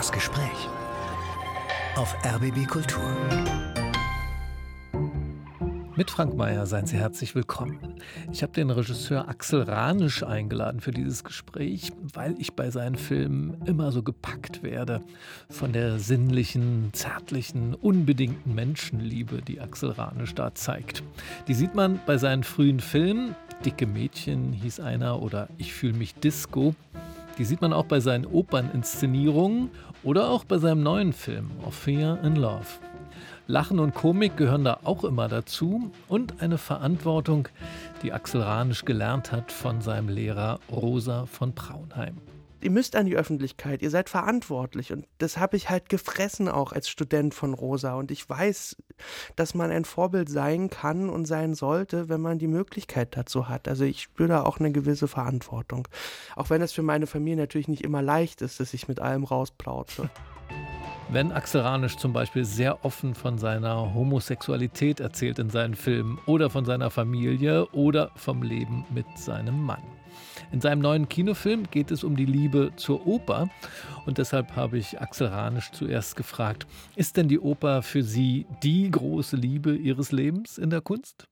Das Gespräch auf RBB Kultur. Mit Frank Meyer seien Sie herzlich willkommen. Ich habe den Regisseur Axel Ranisch eingeladen für dieses Gespräch, weil ich bei seinen Filmen immer so gepackt werde von der sinnlichen, zärtlichen, unbedingten Menschenliebe, die Axel Ranisch da zeigt. Die sieht man bei seinen frühen Filmen. Dicke Mädchen hieß einer oder Ich fühle mich Disco. Die sieht man auch bei seinen Operninszenierungen oder auch bei seinem neuen Film Fear in Love. Lachen und Komik gehören da auch immer dazu und eine Verantwortung, die Axel Ranisch gelernt hat von seinem Lehrer Rosa von Braunheim. Ihr müsst an die Öffentlichkeit, ihr seid verantwortlich und das habe ich halt gefressen auch als Student von Rosa und ich weiß, dass man ein Vorbild sein kann und sein sollte, wenn man die Möglichkeit dazu hat. Also ich spüre da auch eine gewisse Verantwortung. Auch wenn es für meine Familie natürlich nicht immer leicht ist, dass ich mit allem rausplauze. Wenn Axel Ranisch zum Beispiel sehr offen von seiner Homosexualität erzählt in seinen Filmen oder von seiner Familie oder vom Leben mit seinem Mann. In seinem neuen Kinofilm geht es um die Liebe zur Oper und deshalb habe ich Axel Ranisch zuerst gefragt, ist denn die Oper für Sie die große Liebe Ihres Lebens in der Kunst?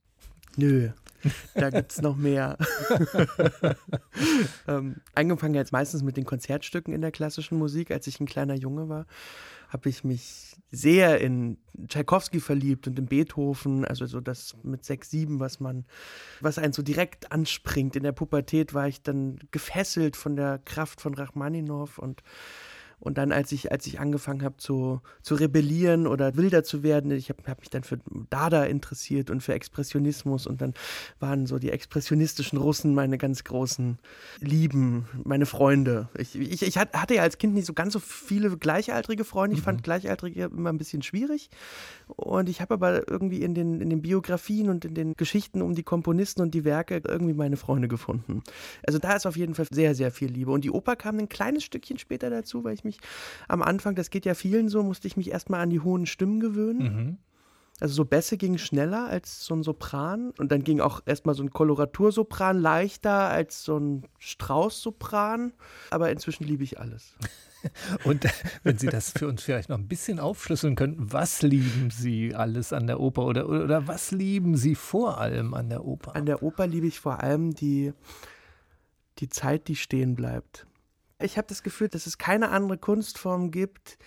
Nö, da gibt es noch mehr. ähm, angefangen jetzt meistens mit den Konzertstücken in der klassischen Musik, als ich ein kleiner Junge war habe ich mich sehr in Tchaikovsky verliebt und in Beethoven, also so das mit sechs, sieben, was man, was einen so direkt anspringt. In der Pubertät war ich dann gefesselt von der Kraft von Rachmaninow und und dann, als ich, als ich angefangen habe zu, zu rebellieren oder wilder zu werden, ich habe hab mich dann für Dada interessiert und für Expressionismus und dann waren so die expressionistischen Russen meine ganz großen Lieben, meine Freunde. Ich, ich, ich hatte ja als Kind nicht so ganz so viele gleichaltrige Freunde. Ich mhm. fand Gleichaltrige immer ein bisschen schwierig. Und ich habe aber irgendwie in den, in den Biografien und in den Geschichten um die Komponisten und die Werke irgendwie meine Freunde gefunden. Also da ist auf jeden Fall sehr, sehr viel Liebe. Und die Oper kam ein kleines Stückchen später dazu, weil ich mich am Anfang, das geht ja vielen so, musste ich mich erstmal an die hohen Stimmen gewöhnen. Mhm. Also so Bässe gingen schneller als so ein Sopran und dann ging auch erstmal so ein Koloratursopran leichter als so ein Straußsopran. Aber inzwischen liebe ich alles. Und wenn Sie das für uns vielleicht noch ein bisschen aufschlüsseln könnten, was lieben Sie alles an der Oper oder, oder was lieben Sie vor allem an der Oper? An der Oper liebe ich vor allem die, die Zeit, die stehen bleibt. Ich habe das Gefühl, dass es keine andere Kunstform gibt,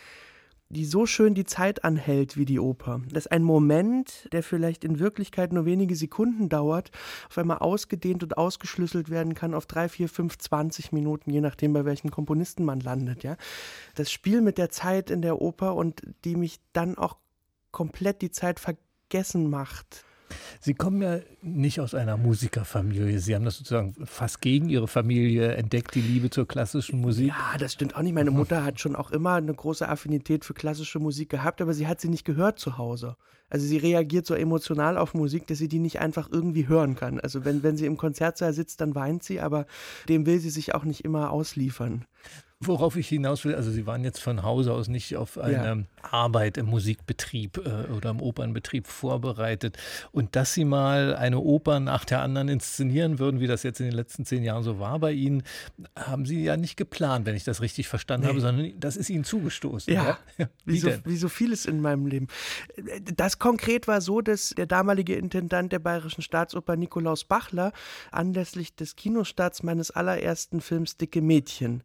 die so schön die Zeit anhält wie die Oper. Dass ein Moment, der vielleicht in Wirklichkeit nur wenige Sekunden dauert, auf einmal ausgedehnt und ausgeschlüsselt werden kann auf drei, vier, fünf, zwanzig Minuten, je nachdem, bei welchen Komponisten man landet. Ja, das Spiel mit der Zeit in der Oper und die mich dann auch komplett die Zeit vergessen macht. Sie kommen ja nicht aus einer Musikerfamilie. Sie haben das sozusagen fast gegen Ihre Familie entdeckt, die Liebe zur klassischen Musik. Ja, das stimmt auch nicht. Meine Mutter hat schon auch immer eine große Affinität für klassische Musik gehabt, aber sie hat sie nicht gehört zu Hause. Also sie reagiert so emotional auf Musik, dass sie die nicht einfach irgendwie hören kann. Also wenn, wenn sie im Konzertsaal sitzt, dann weint sie, aber dem will sie sich auch nicht immer ausliefern. Worauf ich hinaus will, also Sie waren jetzt von Hause aus nicht auf eine ja. Arbeit im Musikbetrieb äh, oder im Opernbetrieb vorbereitet. Und dass Sie mal eine Oper nach der anderen inszenieren würden, wie das jetzt in den letzten zehn Jahren so war bei Ihnen, haben Sie ja nicht geplant, wenn ich das richtig verstanden nee. habe, sondern das ist Ihnen zugestoßen. Ja, ja? Wie, wie, so, wie so vieles in meinem Leben. Das konkret war so, dass der damalige Intendant der Bayerischen Staatsoper Nikolaus Bachler anlässlich des Kinostarts meines allerersten Films Dicke Mädchen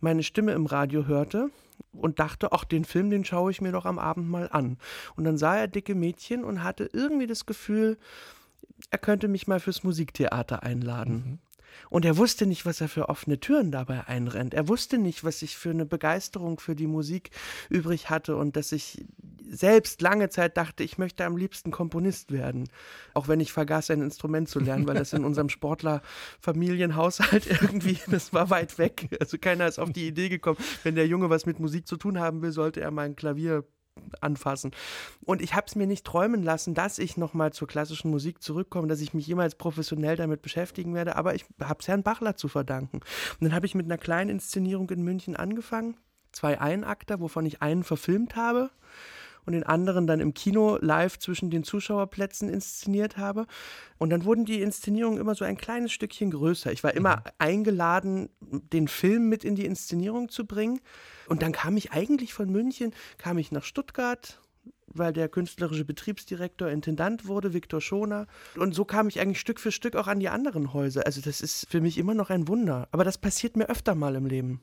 meine Stimme im Radio hörte und dachte, ach, den Film, den schaue ich mir doch am Abend mal an. Und dann sah er dicke Mädchen und hatte irgendwie das Gefühl, er könnte mich mal fürs Musiktheater einladen. Mhm. Und er wusste nicht, was er für offene Türen dabei einrennt. Er wusste nicht, was ich für eine Begeisterung für die Musik übrig hatte und dass ich selbst lange Zeit dachte, ich möchte am liebsten Komponist werden. Auch wenn ich vergaß, ein Instrument zu lernen, weil das in unserem Sportlerfamilienhaushalt irgendwie, das war weit weg. Also keiner ist auf die Idee gekommen, wenn der Junge was mit Musik zu tun haben will, sollte er mal ein Klavier anfassen. Und ich habe es mir nicht träumen lassen, dass ich nochmal zur klassischen Musik zurückkomme, dass ich mich jemals professionell damit beschäftigen werde, aber ich habe es Herrn Bachler zu verdanken. Und dann habe ich mit einer kleinen Inszenierung in München angefangen, zwei Einakter, wovon ich einen verfilmt habe und den anderen dann im Kino live zwischen den Zuschauerplätzen inszeniert habe. Und dann wurden die Inszenierungen immer so ein kleines Stückchen größer. Ich war immer mhm. eingeladen, den Film mit in die Inszenierung zu bringen. Und dann kam ich eigentlich von München, kam ich nach Stuttgart, weil der künstlerische Betriebsdirektor Intendant wurde, Viktor Schoner. Und so kam ich eigentlich Stück für Stück auch an die anderen Häuser. Also das ist für mich immer noch ein Wunder. Aber das passiert mir öfter mal im Leben.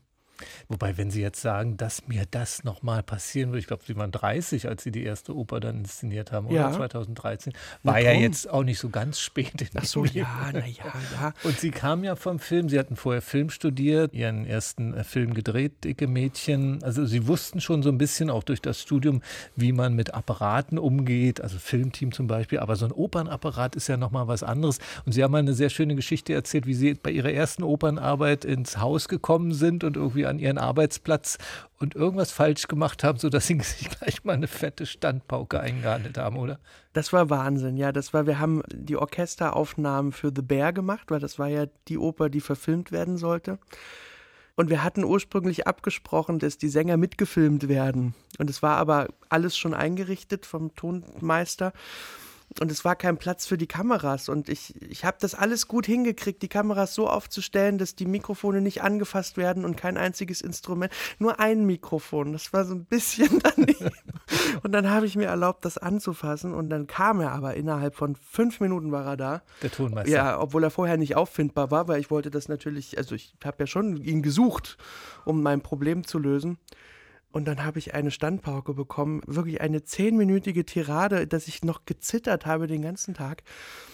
Wobei, wenn Sie jetzt sagen, dass mir das nochmal passieren würde, ich glaube, Sie waren 30, als Sie die erste Oper dann inszeniert haben, oder? Ja. 2013. War ja, jetzt auch nicht so ganz spät in Ach so, ja, na ja, ja. Und Sie kamen ja vom Film, Sie hatten vorher Film studiert, Ihren ersten äh, Film gedreht, Dicke Mädchen. Also Sie wussten schon so ein bisschen auch durch das Studium, wie man mit Apparaten umgeht, also Filmteam zum Beispiel. Aber so ein Opernapparat ist ja nochmal was anderes. Und Sie haben mal eine sehr schöne Geschichte erzählt, wie Sie bei Ihrer ersten Opernarbeit ins Haus gekommen sind und irgendwie an ihren Arbeitsplatz und irgendwas falsch gemacht haben, sodass sie sich gleich mal eine fette Standpauke eingehandelt haben, oder? Das war Wahnsinn, ja. Das war, wir haben die Orchesteraufnahmen für The Bear gemacht, weil das war ja die Oper, die verfilmt werden sollte. Und wir hatten ursprünglich abgesprochen, dass die Sänger mitgefilmt werden. Und es war aber alles schon eingerichtet vom Tonmeister und es war kein Platz für die Kameras. Und ich, ich habe das alles gut hingekriegt, die Kameras so aufzustellen, dass die Mikrofone nicht angefasst werden und kein einziges Instrument, nur ein Mikrofon. Das war so ein bisschen daneben. und dann habe ich mir erlaubt, das anzufassen. Und dann kam er aber innerhalb von fünf Minuten war er da. Der Tonmeister. Ja, obwohl er vorher nicht auffindbar war, weil ich wollte das natürlich, also ich habe ja schon ihn gesucht, um mein Problem zu lösen. Und dann habe ich eine Standpauke bekommen, wirklich eine zehnminütige Tirade, dass ich noch gezittert habe den ganzen Tag.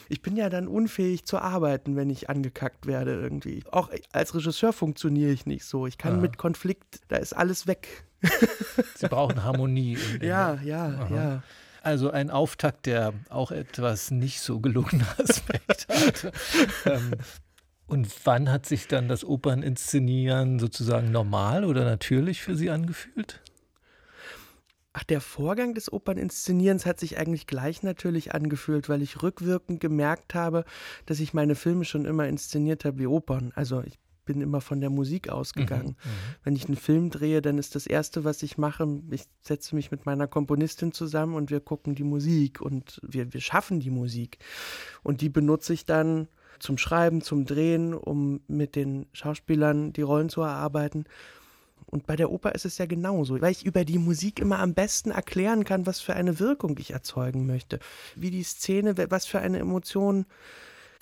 Ich bin ja dann unfähig zu arbeiten, wenn ich angekackt werde irgendwie. Auch als Regisseur funktioniere ich nicht so. Ich kann ja. mit Konflikt, da ist alles weg. Sie brauchen Harmonie. ja, ja, Aha. ja. Also ein Auftakt, der auch etwas nicht so gelungene Aspekt hatte. ähm, und wann hat sich dann das Operninszenieren sozusagen normal oder natürlich für Sie angefühlt? Ach, der Vorgang des Operninszenierens hat sich eigentlich gleich natürlich angefühlt, weil ich rückwirkend gemerkt habe, dass ich meine Filme schon immer inszeniert habe wie Opern. Also ich bin immer von der Musik ausgegangen. Mhm, mhm, Wenn ich einen Film drehe, dann ist das Erste, was ich mache, ich setze mich mit meiner Komponistin zusammen und wir gucken die Musik und wir, wir schaffen die Musik. Und die benutze ich dann zum Schreiben, zum Drehen, um mit den Schauspielern die Rollen zu erarbeiten. Und bei der Oper ist es ja genauso, weil ich über die Musik immer am besten erklären kann, was für eine Wirkung ich erzeugen möchte, wie die Szene, was für eine Emotion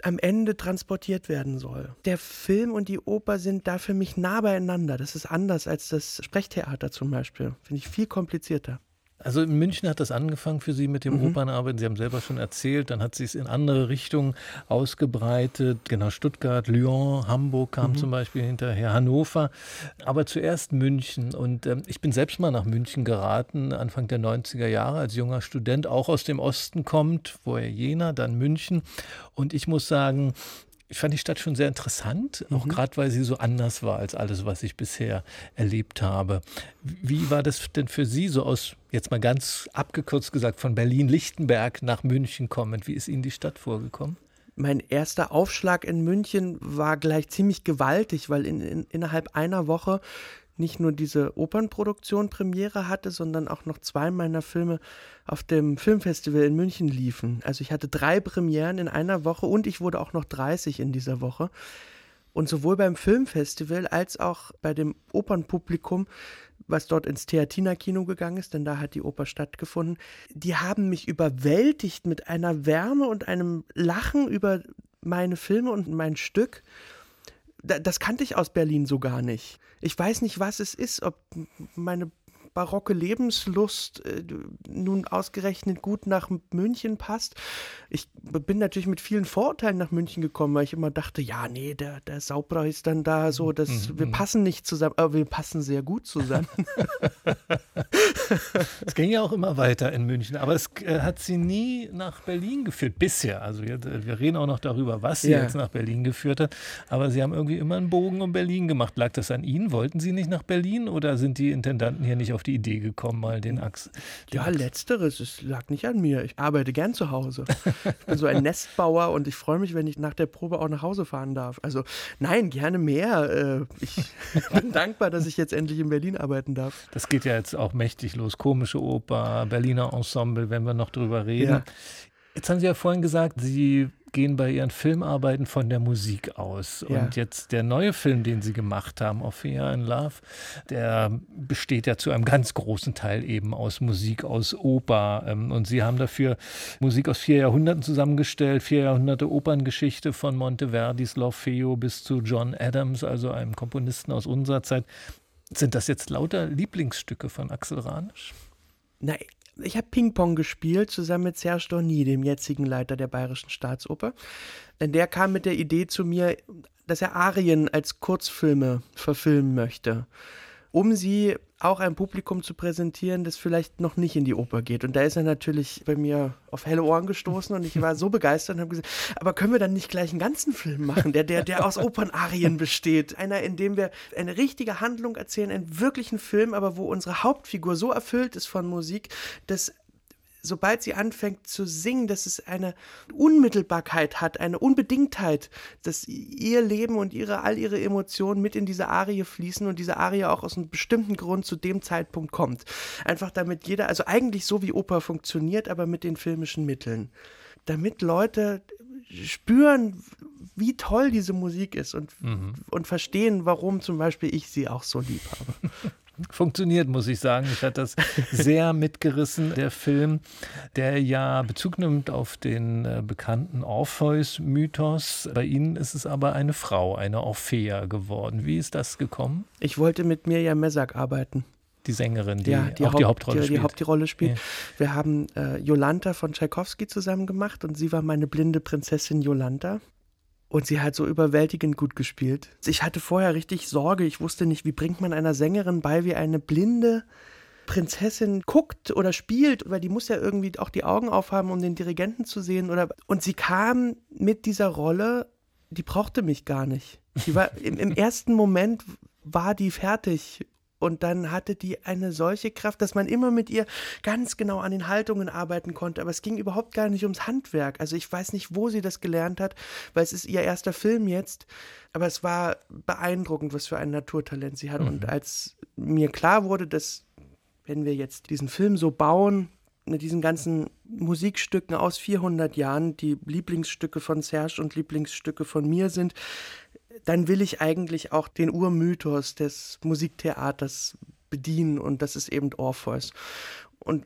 am Ende transportiert werden soll. Der Film und die Oper sind da für mich nah beieinander. Das ist anders als das Sprechtheater zum Beispiel. Finde ich viel komplizierter. Also in München hat das angefangen für Sie mit dem mhm. Opernarbeiten. Sie haben selber schon erzählt, dann hat sich es in andere Richtungen ausgebreitet. Genau, Stuttgart, Lyon, Hamburg kam mhm. zum Beispiel hinterher, Hannover. Aber zuerst München. Und ähm, ich bin selbst mal nach München geraten, Anfang der 90er Jahre, als junger Student, auch aus dem Osten kommt, vorher Jena, dann München. Und ich muss sagen, ich fand die Stadt schon sehr interessant, auch mhm. gerade weil sie so anders war als alles, was ich bisher erlebt habe. Wie war das denn für Sie so aus, jetzt mal ganz abgekürzt gesagt, von Berlin-Lichtenberg nach München kommend? Wie ist Ihnen die Stadt vorgekommen? Mein erster Aufschlag in München war gleich ziemlich gewaltig, weil in, in, innerhalb einer Woche nicht nur diese Opernproduktion Premiere hatte, sondern auch noch zwei meiner Filme auf dem Filmfestival in München liefen. Also ich hatte drei Premieren in einer Woche und ich wurde auch noch 30 in dieser Woche. Und sowohl beim Filmfestival als auch bei dem Opernpublikum, was dort ins Theatina-Kino gegangen ist, denn da hat die Oper stattgefunden, die haben mich überwältigt mit einer Wärme und einem Lachen über meine Filme und mein Stück das kannte ich aus Berlin so gar nicht. Ich weiß nicht, was es ist, ob meine barocke Lebenslust äh, nun ausgerechnet gut nach München passt. Ich bin natürlich mit vielen Vorurteilen nach München gekommen, weil ich immer dachte, ja, nee, der, der Saubra ist dann da so, dass mhm. wir mhm. passen nicht zusammen, aber wir passen sehr gut zusammen. es ging ja auch immer weiter in München, aber es äh, hat sie nie nach Berlin geführt, bisher. Also wir, wir reden auch noch darüber, was sie ja. jetzt nach Berlin geführt hat, aber sie haben irgendwie immer einen Bogen um Berlin gemacht. Lag das an Ihnen? Wollten Sie nicht nach Berlin oder sind die Intendanten hier nicht auf die Idee gekommen, mal den Achs. Den ja, Achs. letzteres, es lag nicht an mir. Ich arbeite gern zu Hause. ich bin so ein Nestbauer und ich freue mich, wenn ich nach der Probe auch nach Hause fahren darf. Also nein, gerne mehr. Äh, ich bin dankbar, dass ich jetzt endlich in Berlin arbeiten darf. Das geht ja jetzt auch mächtig los. Komische Oper, Berliner Ensemble, wenn wir noch drüber reden. Ja. Jetzt haben Sie ja vorhin gesagt, Sie gehen bei Ihren Filmarbeiten von der Musik aus. Ja. Und jetzt der neue Film, den Sie gemacht haben, Ophelia in Love, der besteht ja zu einem ganz großen Teil eben aus Musik, aus Oper. Ähm, und Sie haben dafür Musik aus vier Jahrhunderten zusammengestellt, vier Jahrhunderte Operngeschichte von Monteverdis L'Orfeo bis zu John Adams, also einem Komponisten aus unserer Zeit. Sind das jetzt lauter Lieblingsstücke von Axel Ranisch? Nein, ich habe Ping-Pong gespielt, zusammen mit Serge Dorny, dem jetzigen Leiter der Bayerischen Staatsoper. Denn der kam mit der Idee zu mir, dass er Arien als Kurzfilme verfilmen möchte um sie auch einem Publikum zu präsentieren, das vielleicht noch nicht in die Oper geht. Und da ist er natürlich bei mir auf helle Ohren gestoßen und ich war so begeistert und habe gesagt, aber können wir dann nicht gleich einen ganzen Film machen, der, der, der aus Opernarien besteht? Einer, in dem wir eine richtige Handlung erzählen, einen wirklichen Film, aber wo unsere Hauptfigur so erfüllt ist von Musik, dass sobald sie anfängt zu singen, dass es eine Unmittelbarkeit hat, eine Unbedingtheit, dass ihr Leben und ihre, all ihre Emotionen mit in diese Arie fließen und diese Arie auch aus einem bestimmten Grund zu dem Zeitpunkt kommt. Einfach damit jeder, also eigentlich so wie Oper funktioniert, aber mit den filmischen Mitteln. Damit Leute spüren, wie toll diese Musik ist und, mhm. und verstehen, warum zum Beispiel ich sie auch so lieb habe. funktioniert, muss ich sagen. Ich hatte das sehr mitgerissen, der Film, der ja Bezug nimmt auf den äh, bekannten Orpheus-Mythos. Bei Ihnen ist es aber eine Frau, eine Orphea geworden. Wie ist das gekommen? Ich wollte mit Mirja Messak arbeiten die Sängerin, die, ja, die auch Haupt, die Hauptrolle die, spielt. Die Hauptrolle spielt. Ja. Wir haben äh, Jolanta von Tchaikovsky zusammen gemacht und sie war meine blinde Prinzessin Jolanta. Und sie hat so überwältigend gut gespielt. Ich hatte vorher richtig Sorge. Ich wusste nicht, wie bringt man einer Sängerin bei, wie eine blinde Prinzessin guckt oder spielt, weil die muss ja irgendwie auch die Augen aufhaben, um den Dirigenten zu sehen. Oder und sie kam mit dieser Rolle, die brauchte mich gar nicht. Die war im, im ersten Moment war die fertig und dann hatte die eine solche Kraft, dass man immer mit ihr ganz genau an den Haltungen arbeiten konnte. Aber es ging überhaupt gar nicht ums Handwerk. Also ich weiß nicht, wo sie das gelernt hat, weil es ist ihr erster Film jetzt. Aber es war beeindruckend, was für ein Naturtalent sie hat. Mhm. Und als mir klar wurde, dass wenn wir jetzt diesen Film so bauen, mit diesen ganzen Musikstücken aus 400 Jahren, die Lieblingsstücke von Serge und Lieblingsstücke von mir sind, dann will ich eigentlich auch den Urmythos des Musiktheaters bedienen und das ist eben Orpheus. Und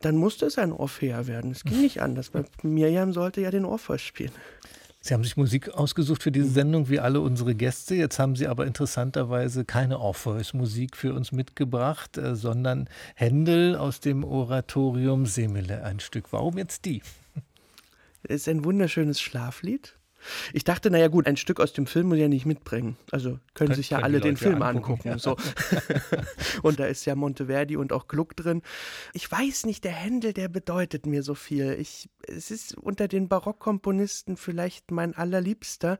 dann musste es ein Orphea werden. Es ging nicht anders, weil Miriam sollte ja den Orpheus spielen. Sie haben sich Musik ausgesucht für diese Sendung, wie alle unsere Gäste. Jetzt haben Sie aber interessanterweise keine Orpheus-Musik für uns mitgebracht, äh, sondern Händel aus dem Oratorium Semele ein Stück. Warum jetzt die? Es ist ein wunderschönes Schlaflied. Ich dachte, naja gut, ein Stück aus dem Film muss ich ja nicht mitbringen. Also können Kön sich ja alle den Film angucken. angucken ja. so. und da ist ja Monteverdi und auch Gluck drin. Ich weiß nicht, der Händel, der bedeutet mir so viel. Ich, es ist unter den Barockkomponisten vielleicht mein allerliebster.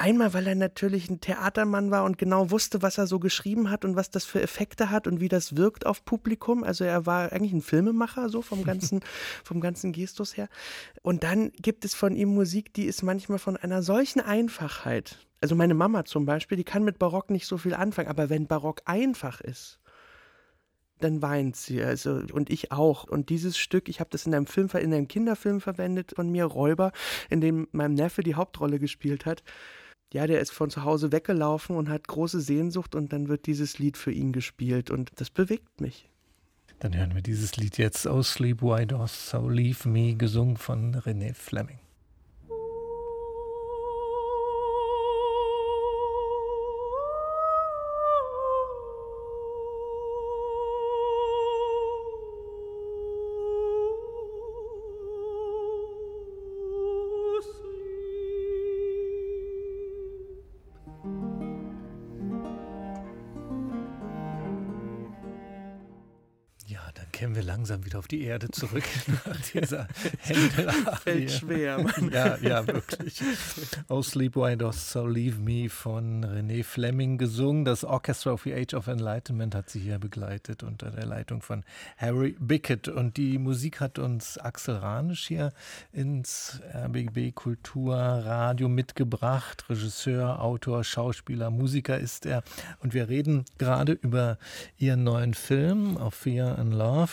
Einmal, weil er natürlich ein Theatermann war und genau wusste, was er so geschrieben hat und was das für Effekte hat und wie das wirkt auf Publikum. Also er war eigentlich ein Filmemacher, so vom ganzen, vom ganzen Gestus her. Und dann gibt es von ihm Musik, die ist manchmal von einer solchen Einfachheit. Also meine Mama zum Beispiel, die kann mit Barock nicht so viel anfangen, aber wenn Barock einfach ist, dann weint sie. Also, und ich auch. Und dieses Stück, ich habe das in einem Film, in einem Kinderfilm verwendet von mir, Räuber, in dem mein Neffe die Hauptrolle gespielt hat ja, der ist von zu Hause weggelaufen und hat große Sehnsucht und dann wird dieses Lied für ihn gespielt und das bewegt mich. Dann hören wir dieses Lied jetzt aus Sleep Why Dost So Leave Me, gesungen von René Fleming. Langsam wieder auf die Erde zurück nach dieser Händel. Fällt schwer. Mann. Ja, ja, wirklich. Oh Sleep Why Dost So Leave Me von René Fleming gesungen. Das Orchestra of the Age of Enlightenment hat sie hier begleitet unter der Leitung von Harry Bickett. Und die Musik hat uns Axel Ranisch hier ins RBB Kulturradio mitgebracht. Regisseur, Autor, Schauspieler, Musiker ist er. Und wir reden gerade über ihren neuen Film, Ophia and Love.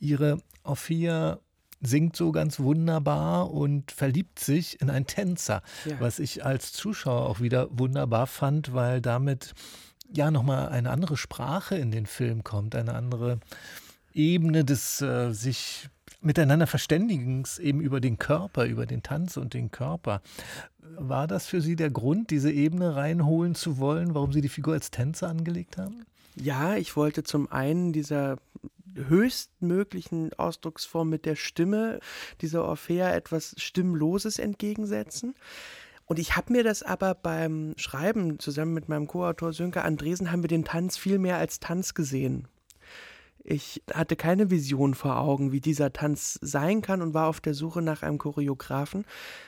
Ihre Ophia singt so ganz wunderbar und verliebt sich in einen Tänzer, Ja. was ich als Zuschauer auch wieder wunderbar fand, weil damit ja nochmal eine andere Sprache in den Film kommt, eine andere Ebene des äh, sich miteinander Verständigens eben über den Körper, über den Tanz und den Körper. War das für Sie der Grund, diese Ebene reinholen zu wollen, warum Sie die Figur als Tänzer angelegt haben? Ja, ich wollte zum einen dieser höchstmöglichen Ausdrucksform mit der Stimme, dieser Orphea, etwas Stimmloses entgegensetzen. Und ich habe mir das aber beim Schreiben zusammen mit meinem Co-Autor Sönke Andresen haben wir den Tanz viel mehr als Tanz gesehen. Ich hatte keine Vision vor Augen, wie dieser Tanz sein kann und war auf der Suche nach einem Choreografen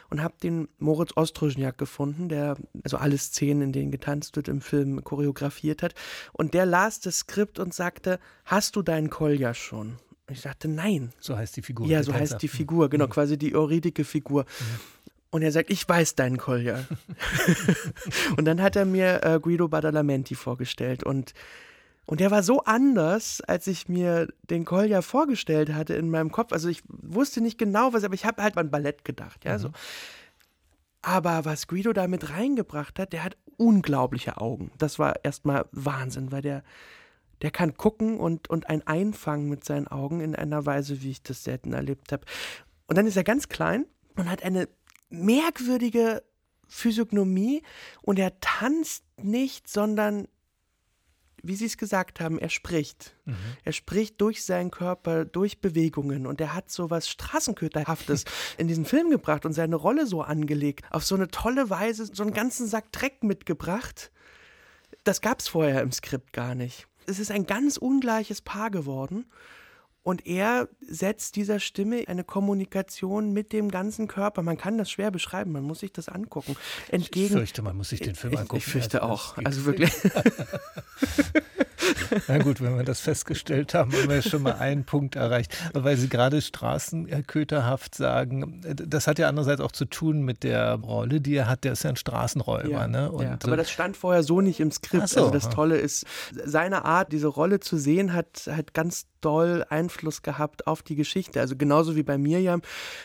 und habe den Moritz Ostrozniak gefunden, der also alle Szenen, in denen getanzt wird, im Film choreografiert hat. Und der las das Skript und sagte, hast du deinen Kolja schon? Und ich sagte, nein. So heißt die Figur. Ja, so Tänzer. heißt die Figur, genau, Mhm. quasi die Euridike-Figur. Und er sagt, ich weiß deinen Kolja. und dann hat er mir äh, Guido Badalamenti vorgestellt und und der war so anders, als ich mir den Kolja vorgestellt hatte in meinem Kopf. Also ich wusste nicht genau was, aber ich habe halt an Ballett gedacht, ja, so. Aber was Guido da mit reingebracht hat, der hat unglaubliche Augen. Das war erstmal Wahnsinn, weil der, der kann gucken und, und ein einfangen mit seinen Augen in einer Weise, wie ich das selten erlebt habe. Und dann ist er ganz klein und hat eine merkwürdige Physiognomie und er tanzt nicht, sondern wie Sie es gesagt haben, er spricht. Er spricht durch seinen Körper, durch Bewegungen und er hat so was Straßenköterhaftes in diesen Film gebracht und seine Rolle so angelegt. Auf so eine tolle Weise, so einen ganzen Sack Dreck mitgebracht. Das gab es vorher im Skript gar nicht. Es ist ein ganz ungleiches Paar geworden. Und er setzt dieser Stimme eine Kommunikation mit dem ganzen Körper. Man kann das schwer beschreiben, man muss sich das angucken. Ich Entgegen. fürchte, man muss sich den Film ich, angucken. ich fürchte Also, auch. Also wirklich. Na gut, wenn wir das festgestellt haben, haben wir schon mal einen Punkt erreicht. Aber Weil Sie gerade straßenköterhaft sagen, das hat ja andererseits auch zu tun mit der Rolle, die er hat. Der ist ja ein Straßenräuber. ne? Und, ja. Aber das stand vorher so nicht im Skript. So, also das. Tolle ist, seine Art, diese Rolle zu sehen, hat, hat ganz doll Einfluss gehabt auf die Geschichte. Also genauso wie bei Mirjam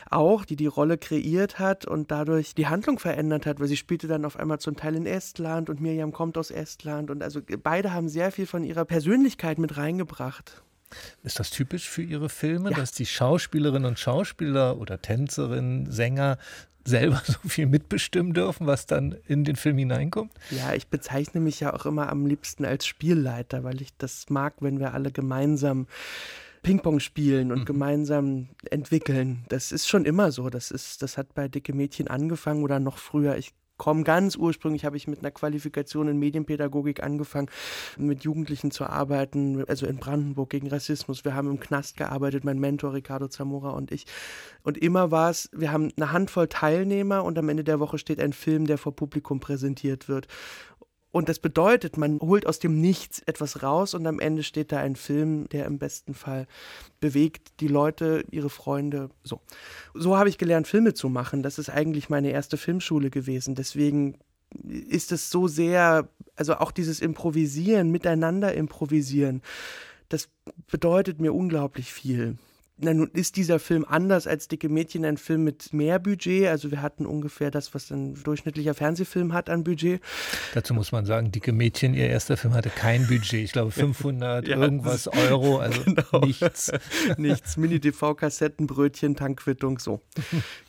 auch, die die Rolle kreiert hat und dadurch die Handlung verändert hat, weil sie spielte dann auf einmal zum Teil in Estland und Mirjam kommt aus Estland und also beide haben sehr viel von ihrer Persönlichkeit mit reingebracht. Ist das typisch für Ihre Filme, Ja. dass die Schauspielerinnen und Schauspieler oder Tänzerinnen, Sänger selber so viel mitbestimmen dürfen, was dann in den Film hineinkommt? Ja, ich bezeichne mich ja auch immer am liebsten als Spielleiter, weil ich das mag, wenn wir alle gemeinsam Ping-Pong spielen und gemeinsam entwickeln. Das ist schon immer so. Das, ist, das hat bei Dicke Mädchen angefangen oder noch früher. Ich komme ganz ursprünglich, habe ich mit einer Qualifikation in Medienpädagogik angefangen, mit Jugendlichen zu arbeiten, also in Brandenburg gegen Rassismus. Wir haben im Knast gearbeitet, mein Mentor Ricardo Zamora und ich. Und immer war es, wir haben eine Handvoll Teilnehmer und am Ende der Woche steht ein Film, der vor Publikum präsentiert wird. Und das bedeutet, man holt aus dem Nichts etwas raus und am Ende steht da ein Film, der im besten Fall bewegt die Leute, ihre Freunde. So, so habe ich gelernt, Filme zu machen. Das ist eigentlich meine erste Filmschule gewesen. Deswegen ist es so sehr, also auch dieses Improvisieren, miteinander improvisieren, das bedeutet mir unglaublich viel. Na, nun ist dieser Film anders als Dicke Mädchen ein Film mit mehr Budget. Also wir hatten ungefähr das, was ein durchschnittlicher Fernsehfilm hat an Budget. Dazu muss man sagen, Dicke Mädchen, ihr erster Film hatte kein Budget. Ich glaube 500 Ja, irgendwas Euro, also Genau. nichts. Nichts, Mini-TV-Kassetten, Brötchen, Tankquittung, so.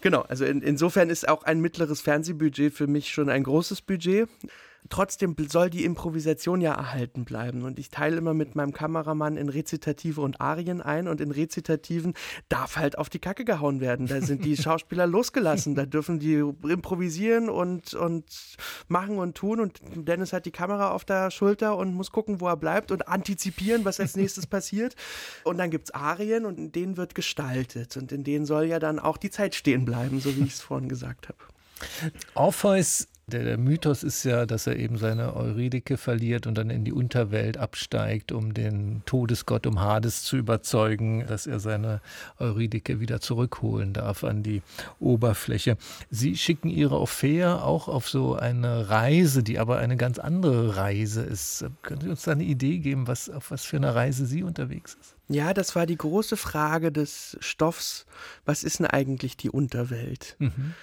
genau, also in, insofern ist auch ein mittleres Fernsehbudget für mich schon ein großes Budget. Trotzdem soll die Improvisation ja erhalten bleiben. Und ich teile immer mit meinem Kameramann in Rezitative und Arien ein. Und in Rezitativen darf halt auf die Kacke gehauen werden. Da sind die Schauspieler losgelassen. Da dürfen die improvisieren und, und machen und tun. Und Dennis hat die Kamera auf der Schulter und muss gucken, wo er bleibt und antizipieren, was als nächstes passiert. Und dann gibt es Arien und in denen wird gestaltet. Und in denen soll ja dann auch die Zeit stehen bleiben, so wie ich es vorhin gesagt habe. Orpheus der, der, Mythos ist ja, dass er eben seine Eurydike verliert und dann in die Unterwelt absteigt, um den Todesgott, um Hades zu überzeugen, dass er seine Eurydike wieder zurückholen darf an die Oberfläche. Sie schicken ihre Ophäa auch auf so eine Reise, die aber eine ganz andere Reise ist. Können Sie uns da eine Idee geben, was, auf was für eine Reise sie unterwegs ist? Ja, das war die große Frage des Stoffs. Was ist denn eigentlich die Unterwelt? Mhm.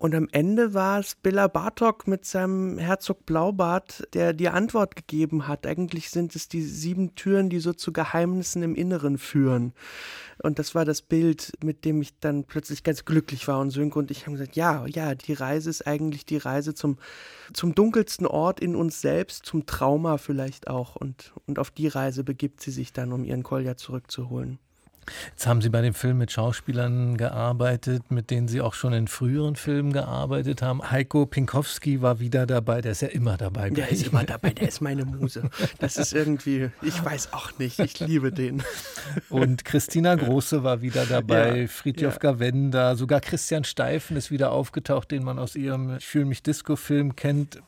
Und am Ende war es Billa Bartok mit seinem Herzog Blaubart, der die Antwort gegeben hat. Eigentlich sind es die sieben Türen, die so zu Geheimnissen im Inneren führen. Und das war das Bild, mit dem ich dann plötzlich ganz glücklich war. Und Sönke und ich haben gesagt, ja, ja, die Reise ist eigentlich die Reise zum, zum dunkelsten Ort in uns selbst, zum Trauma vielleicht auch. Und, und auf die Reise begibt sie sich dann, um ihren Kolja zurückzuholen. Jetzt haben Sie bei dem Film mit Schauspielern gearbeitet, mit denen Sie auch schon in früheren Filmen gearbeitet haben. Heiko Pinkowski war wieder dabei, der ist ja immer dabei. Der ist immer dabei, der ist meine Muse. Das ist irgendwie, ich weiß auch nicht, ich liebe den. Und Christina Große war wieder dabei, ja, Friedhof ja. Gavenda, sogar Christian Steifen ist wieder aufgetaucht, den man aus ihrem Ich fühle mich Disco-Film kennt.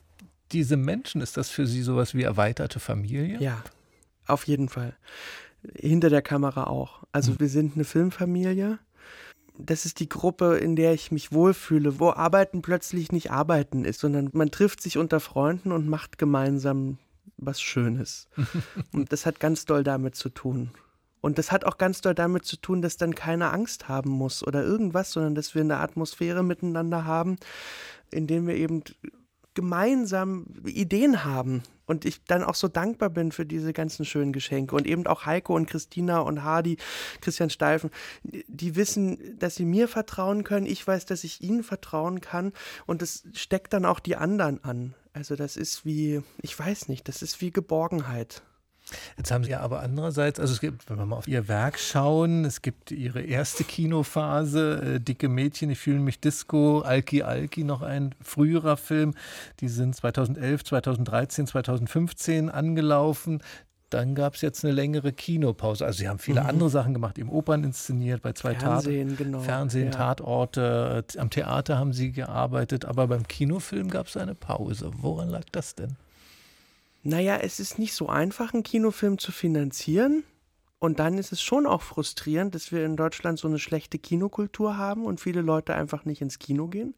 Diese Menschen, ist das für Sie sowas wie erweiterte Familie? Ja, auf jeden Fall hinter der Kamera auch. Also mhm. wir sind eine Filmfamilie. Das ist die Gruppe, in der ich mich wohlfühle, wo Arbeiten plötzlich nicht Arbeiten ist, sondern man trifft sich unter Freunden und macht gemeinsam was Schönes. und das hat ganz doll damit zu tun. Und das hat auch ganz doll damit zu tun, dass dann keiner Angst haben muss oder irgendwas, sondern dass wir eine Atmosphäre miteinander haben, in der wir eben gemeinsam Ideen haben und ich dann auch so dankbar bin für diese ganzen schönen Geschenke und eben auch Heiko und Christina und Hardy, Christian Steifen, die wissen, dass sie mir vertrauen können, ich weiß, dass ich ihnen vertrauen kann und das steckt dann auch die anderen an. Also das ist wie, ich weiß nicht, das ist wie Geborgenheit. Jetzt haben Sie ja aber andererseits, also es gibt, wenn wir mal auf Ihr Werk schauen, es gibt Ihre erste Kinophase, äh, Dicke Mädchen, ich fühle mich Disco, Alki Alki, noch ein früherer Film. Die sind 2011, 2013, 2015 angelaufen. Dann gab es jetzt eine längere Kinopause. Also Sie haben viele mhm. andere Sachen gemacht, im Opern inszeniert, bei zwei Fernsehen, Tat genau. Fernsehen, ja. Tatorte, am Theater haben Sie gearbeitet, aber beim Kinofilm gab es eine Pause. Woran lag das denn? Naja, es ist nicht so einfach, einen Kinofilm zu finanzieren. Und dann ist es schon auch frustrierend, dass wir in Deutschland so eine schlechte Kinokultur haben und viele Leute einfach nicht ins Kino gehen.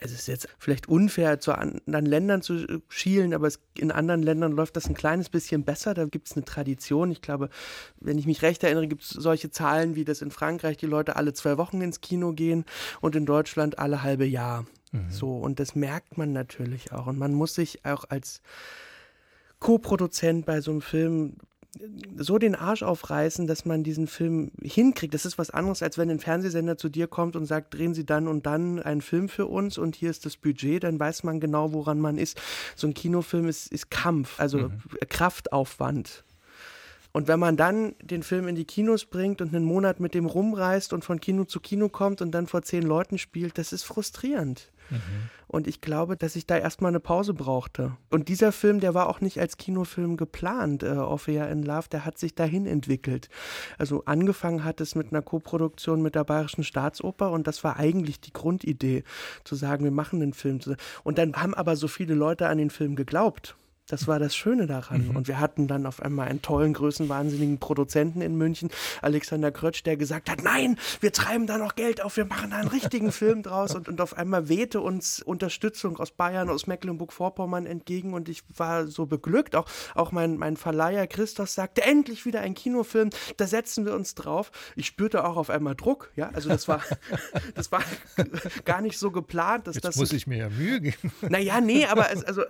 Es ist jetzt vielleicht unfair, zu anderen Ländern zu schielen, aber es, in anderen Ländern läuft das ein kleines bisschen besser. Da gibt es eine Tradition. Ich glaube, wenn ich mich recht erinnere, gibt es solche Zahlen, wie das in Frankreich die Leute alle zwei Wochen ins Kino gehen und in Deutschland alle halbe Jahr. Mhm. So, und das merkt man natürlich auch. Und man muss sich auch als Co-Produzent bei so einem Film so den Arsch aufreißen, dass man diesen Film hinkriegt. Das ist was anderes, als wenn ein Fernsehsender zu dir kommt und sagt, drehen Sie dann und dann einen Film für uns und hier ist das Budget, dann weiß man genau, woran man ist. So ein Kinofilm ist, ist Kampf, also mhm. Kraftaufwand. Und wenn man dann den Film in die Kinos bringt und einen Monat mit dem rumreist und von Kino zu Kino kommt und dann vor zehn Leuten spielt, das ist frustrierend. Mhm. Und ich glaube, dass ich da erstmal eine Pause brauchte. Und dieser Film, der war auch nicht als Kinofilm geplant, äh, Orphea in Love, der hat sich dahin entwickelt. Also angefangen hat es mit einer Koproduktion mit der Bayerischen Staatsoper und das war eigentlich die Grundidee, zu sagen, wir machen einen Film. Und dann haben aber so viele Leute an den Film geglaubt. Das war das Schöne daran. Mhm. Und wir hatten dann auf einmal einen tollen, größenwahnsinnigen Produzenten in München, Alexander Krötsch, der gesagt hat, nein, wir treiben da noch Geld auf, wir machen da einen richtigen Film draus. Und, und auf einmal wehte uns Unterstützung aus Bayern, aus Mecklenburg-Vorpommern entgegen. Und ich war so beglückt. Auch, auch mein, mein Verleiher Christoph sagte, endlich wieder ein Kinofilm, da setzen wir uns drauf. Ich spürte auch auf einmal Druck. Ja, also das war, das war gar nicht so geplant. Dass Jetzt das muss ich mir ja Mühe geben. Naja, nee, aber es, also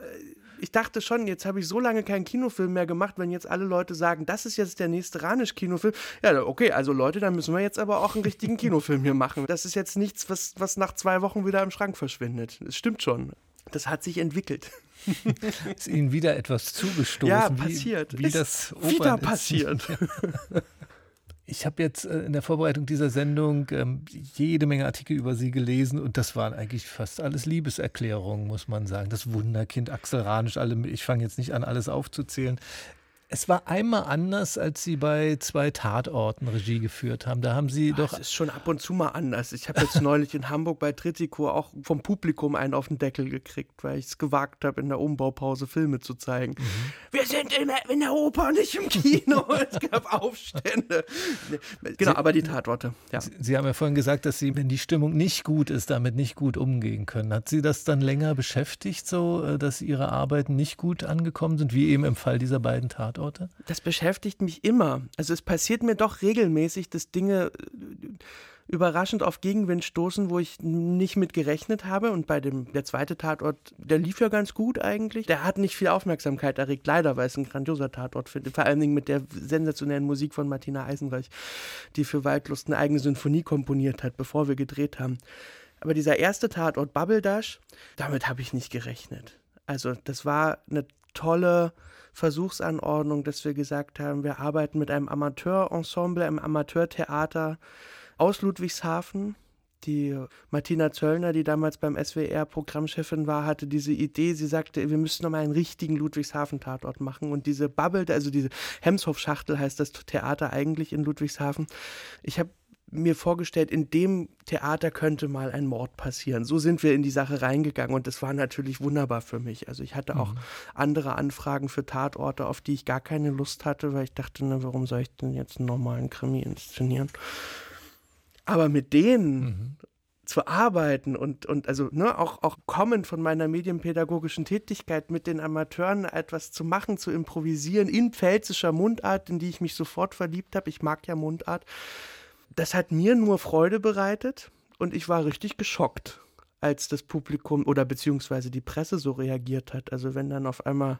ich dachte schon, jetzt habe ich so lange keinen Kinofilm mehr gemacht, wenn jetzt alle Leute sagen, das ist jetzt der nächste Ranisch-Kinofilm. Ja, okay, also Leute, dann müssen wir jetzt aber auch einen richtigen Kinofilm hier machen. Das ist jetzt nichts, was, was nach zwei Wochen wieder im Schrank verschwindet. Es stimmt schon. Das hat sich entwickelt. ist Ihnen wieder etwas zugestoßen. Ja, passiert. Wie, wie das Opern wieder passiert. Ich habe jetzt äh, in der Vorbereitung dieser Sendung ähm, jede Menge Artikel über Sie gelesen und das waren eigentlich fast alles Liebeserklärungen, muss man sagen. Das Wunderkind, Axel Ranisch, alle, ich fange jetzt nicht an, alles aufzuzählen. Es war einmal anders, als Sie bei zwei Tatorten Regie geführt haben. Da haben Sie Ach, doch. Es ist schon ab und zu mal anders. Ich habe jetzt neulich in Hamburg bei Trittico auch vom Publikum einen auf den Deckel gekriegt, weil ich es gewagt habe, in der Umbaupause Filme zu zeigen. Mhm. Wir sind in der, in der, Oper, nicht im Kino. es gab Aufstände. Genau, Sie, aber die Tatorte. Ja. Sie, Sie haben ja vorhin gesagt, dass Sie, wenn die Stimmung nicht gut ist, damit nicht gut umgehen können. Hat Sie das dann länger beschäftigt, so äh, dass Ihre Arbeiten nicht gut angekommen sind, wie eben im Fall dieser beiden Tatorte? Tatorte? Das beschäftigt mich immer. Also es passiert mir doch regelmäßig, dass Dinge äh, überraschend auf Gegenwind stoßen, wo ich nicht mit gerechnet habe. Und bei dem der zweite Tatort, der lief ja ganz gut eigentlich. Der hat nicht viel Aufmerksamkeit erregt, leider, weil es ein grandioser Tatort finde. Vor allen Dingen mit der sensationellen Musik von Martina Eisenreich, die für Waldlust eine eigene Sinfonie komponiert hat, bevor wir gedreht haben. Aber dieser erste Tatort, Bubble Dash, damit habe ich nicht gerechnet. Also das war eine tolle Versuchsanordnung, dass wir gesagt haben, wir arbeiten mit einem Amateurensemble, einem Amateurtheater aus Ludwigshafen. Die Martina Zöllner, die damals beim SWR Programmchefin war, hatte diese Idee. Sie sagte, wir müssen nochmal einen richtigen Ludwigshafen-Tatort machen. Und diese Bubble, also diese Hemshof-Schachtel heißt das Theater eigentlich in Ludwigshafen. Ich habe mir vorgestellt, in dem Theater könnte mal ein Mord passieren. So sind wir in die Sache reingegangen und das war natürlich wunderbar für mich. Also ich hatte auch mhm. andere Anfragen für Tatorte, auf die ich gar keine Lust hatte, weil ich dachte, na, warum soll ich denn jetzt einen normalen Krimi inszenieren? Aber mit denen mhm. zu arbeiten und, und also ne, auch, auch kommend von meiner medienpädagogischen Tätigkeit mit den Amateuren etwas zu machen, zu improvisieren in pfälzischer Mundart, in die ich mich sofort verliebt habe. Ich mag ja Mundart das hat mir nur Freude bereitet und ich war richtig geschockt, als das Publikum oder beziehungsweise die Presse so reagiert hat. Also wenn dann auf einmal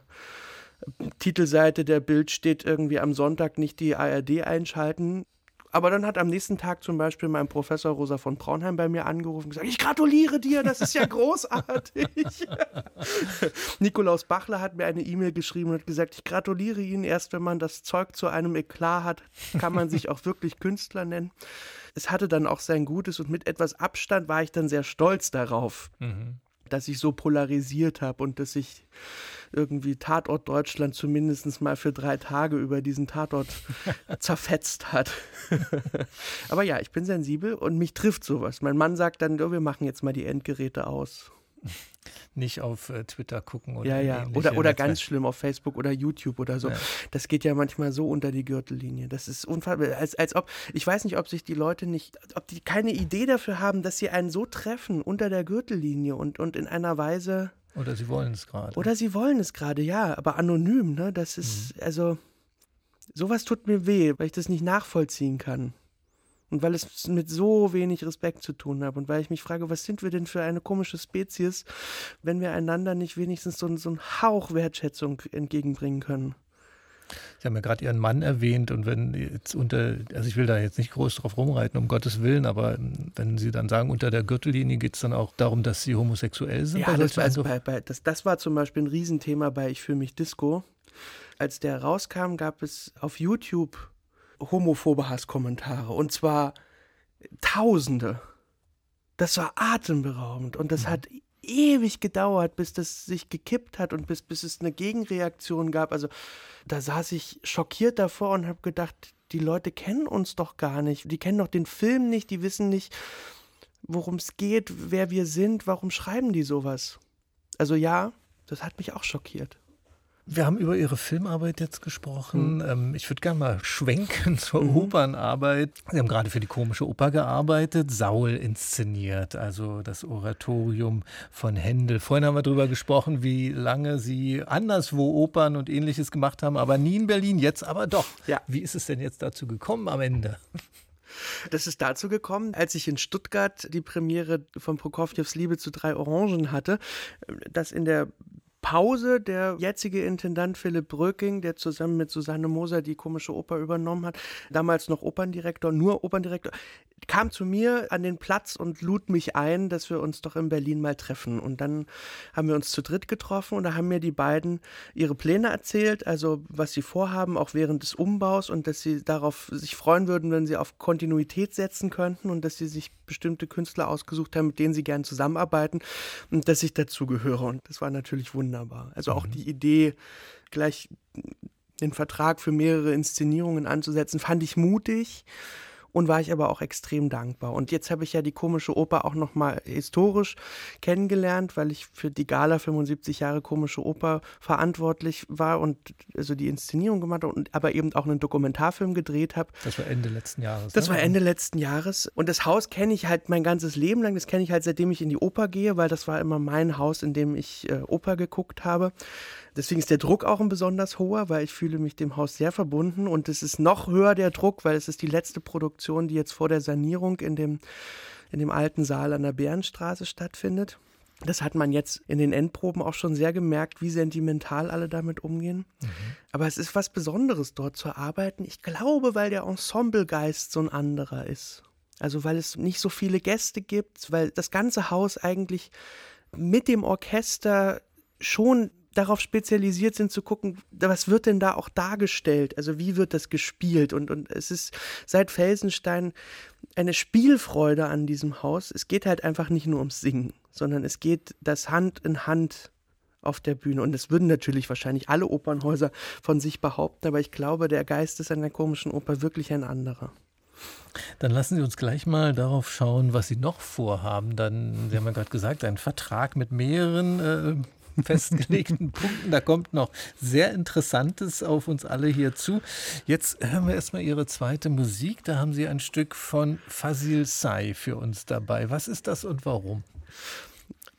äh, Titelseite der Bild steht, irgendwie am Sonntag nicht die ARD einschalten, aber dann hat am nächsten Tag zum Beispiel mein Professor Rosa von Braunheim bei mir angerufen und gesagt, ich gratuliere dir, das ist ja großartig. Nikolaus Bachler hat mir eine E-Mail geschrieben und hat gesagt, ich gratuliere Ihnen, erst wenn man das Zeug zu einem Eklat hat, kann man sich auch wirklich Künstler nennen. Es hatte dann auch sein Gutes und mit etwas Abstand war ich dann sehr stolz darauf. Mhm dass ich so polarisiert habe und dass ich irgendwie Tatort Deutschland zumindest mal für drei Tage über diesen Tatort zerfetzt hat. Aber ja, ich bin sensibel und mich trifft sowas. Mein Mann sagt dann, oh, wir machen jetzt mal die Endgeräte aus. Nicht auf äh, Twitter gucken oder Ja, ja. Oder, oder ganz schlimm auf Facebook oder YouTube oder so. Ja. Das geht ja manchmal so unter die Gürtellinie. Das ist unfassbar. Als, als ob, ich weiß nicht, ob sich die Leute nicht, ob die keine Idee dafür haben, dass sie einen so treffen unter der Gürtellinie und, und in einer Weise, oder sie wollen es gerade. Oder sie wollen es gerade, ja, aber anonym, ne? Das ist, mhm. also, sowas tut mir weh, weil ich das nicht nachvollziehen kann. Und weil es mit so wenig Respekt zu tun hat und weil ich mich frage, was sind wir denn für eine komische Spezies, wenn wir einander nicht wenigstens so, so einen Hauch Wertschätzung entgegenbringen können. Sie haben ja gerade Ihren Mann erwähnt und wenn jetzt unter, also ich will da jetzt nicht groß drauf rumreiten, um Gottes Willen, aber wenn Sie dann sagen, unter der Gürtellinie geht es dann auch darum, dass Sie homosexuell sind? Ja, das war, also bei, bei, das, das war zum Beispiel ein Riesenthema bei Ich fühle mich Disco. Als der rauskam, gab es auf YouTube homophobe Hasskommentare und zwar Tausende. Das war atemberaubend und das mhm. hat ewig gedauert, bis das sich gekippt hat und bis, bis es eine Gegenreaktion gab. Also da saß ich schockiert davor und habe gedacht, die Leute kennen uns doch gar nicht. Die kennen doch den Film nicht, die wissen nicht, worum es geht, wer wir sind, warum schreiben die sowas? Also ja, das hat mich auch schockiert. Wir haben über Ihre Filmarbeit jetzt gesprochen. Mhm. Ich würde gerne mal schwenken zur mhm. Opernarbeit. Sie haben gerade für die Komische Oper gearbeitet, Saul inszeniert, also das Oratorium von Händel. Vorhin haben wir darüber gesprochen, wie lange Sie anderswo Opern und ähnliches gemacht haben, aber nie in Berlin, jetzt aber doch. Ja. Wie ist es denn jetzt dazu gekommen am Ende? Das ist dazu gekommen, als ich in Stuttgart die Premiere von Prokofjews Liebe zu drei Orangen hatte, dass in der Pause der jetzige Intendant Philipp Bröking, der zusammen mit Susanne Moser die komische Oper übernommen hat, damals noch Operndirektor, nur Operndirektor, kam zu mir an den Platz und lud mich ein, dass wir uns doch in Berlin mal treffen. Und dann haben wir uns zu dritt getroffen und da haben mir die beiden ihre Pläne erzählt, also was sie vorhaben, auch während des Umbaus und dass sie darauf sich freuen würden, wenn sie auf Kontinuität setzen könnten und dass sie sich bestimmte Künstler ausgesucht haben, mit denen sie gern zusammenarbeiten und dass ich dazugehöre. Und das war natürlich wunderbar. Also auch mhm. die Idee, gleich den Vertrag für mehrere Inszenierungen anzusetzen, fand ich mutig und war ich aber auch extrem dankbar. Und jetzt habe ich ja die komische Oper auch nochmal historisch kennengelernt, weil ich für die Gala 75 Jahre komische Oper verantwortlich war und also die Inszenierung gemacht habe und aber eben auch einen Dokumentarfilm gedreht habe. Das war Ende letzten Jahres. Das ne? war Ende letzten Jahres. Und das Haus kenne ich halt mein ganzes Leben lang. Das kenne ich halt seitdem ich in die Oper gehe, weil das war immer mein Haus, in dem ich äh, Oper geguckt habe. Deswegen ist der Druck auch ein besonders hoher, weil ich fühle mich dem Haus sehr verbunden und es ist noch höher der Druck, weil es ist die letzte Produktion, die jetzt vor der Sanierung in dem, in dem alten Saal an der Bärenstraße stattfindet. Das hat man jetzt in den Endproben auch schon sehr gemerkt, wie sentimental alle damit umgehen. Mhm. Aber es ist was Besonderes, dort zu arbeiten. Ich glaube, weil der Ensemblegeist so ein anderer ist. Also weil es nicht so viele Gäste gibt, weil das ganze Haus eigentlich mit dem Orchester schon darauf spezialisiert sind zu gucken, was wird denn da auch dargestellt? Also wie wird das gespielt? Und, und es ist seit Felsenstein eine Spielfreude an diesem Haus. Es geht halt einfach nicht nur ums Singen, sondern es geht das Hand in Hand auf der Bühne. Und das würden natürlich wahrscheinlich alle Opernhäuser von sich behaupten, aber ich glaube, der Geist ist an der komischen Oper wirklich ein anderer. Dann lassen Sie uns gleich mal darauf schauen, was Sie noch vorhaben. Dann, Sie haben ja gerade gesagt, ein Vertrag mit mehreren äh, festgelegten Punkten. Da kommt noch sehr Interessantes auf uns alle hier zu. Jetzt hören wir erstmal Ihre zweite Musik. Da haben Sie ein Stück von Fazil Say für uns dabei. Was ist das und warum?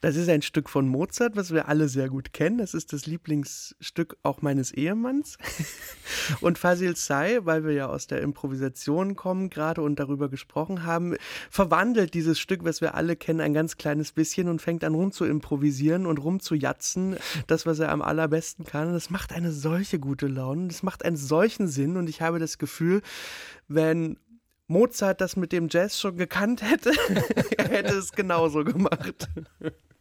Das ist ein Stück von Mozart, was wir alle sehr gut kennen. Das ist das Lieblingsstück auch meines Ehemanns. Und Fasil Say, weil wir ja aus der Improvisation kommen gerade und darüber gesprochen haben, verwandelt dieses Stück, was wir alle kennen, ein ganz kleines bisschen und fängt an rum zu improvisieren und rum zu jatzen. Das, was er am allerbesten kann. Das macht eine solche gute Laune. Das macht einen solchen Sinn. Und ich habe das Gefühl, wenn Mozart das mit dem Jazz schon gekannt hätte, er hätte es genauso gemacht.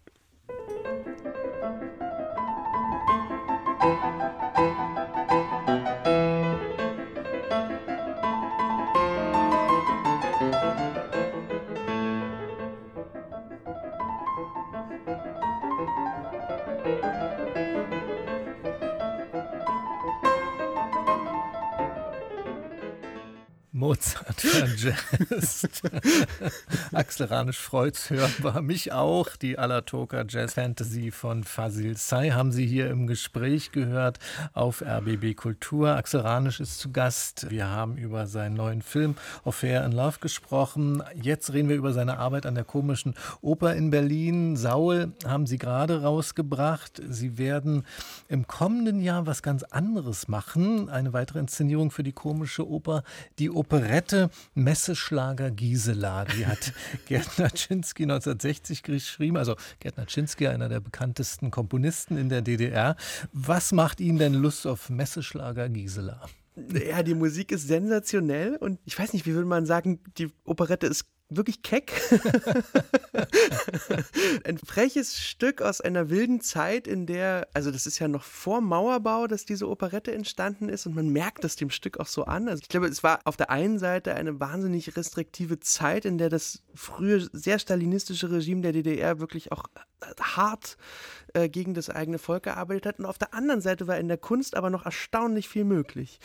Mozart Jazz. Axel Ranisch freut's hörbar, mich auch. Die Alatoka Jazz Fantasy von Fazil Say haben Sie hier im Gespräch gehört auf RBB Kultur. Axel Ranisch ist zu Gast. Wir haben über seinen neuen Film Affair in Love gesprochen. Jetzt reden wir über seine Arbeit an der komischen Oper in Berlin. Saul haben Sie gerade rausgebracht. Sie werden im kommenden Jahr was ganz anderes machen. Eine weitere Inszenierung für die komische Oper, die Oper Operette Messeschlager Gisela. Die hat Gerd Naczynski 1960 geschrieben. Also Gerd Naczynski, einer der bekanntesten Komponisten in der DDR. Was macht Ihnen denn Lust auf Messeschlager Gisela? Ja, die Musik ist sensationell und ich weiß nicht, wie würde man sagen, die Operette ist wirklich keck. ein freches Stück aus einer wilden Zeit, in der, also das ist ja noch vor Mauerbau, dass diese Operette entstanden ist und man merkt das dem Stück auch so an. Also ich glaube, es war auf der einen Seite eine wahnsinnig restriktive Zeit, in der das frühe sehr stalinistische Regime der DDR wirklich auch hart äh, gegen das eigene Volk gearbeitet hat. Und auf der anderen Seite war in der Kunst aber noch erstaunlich viel möglich.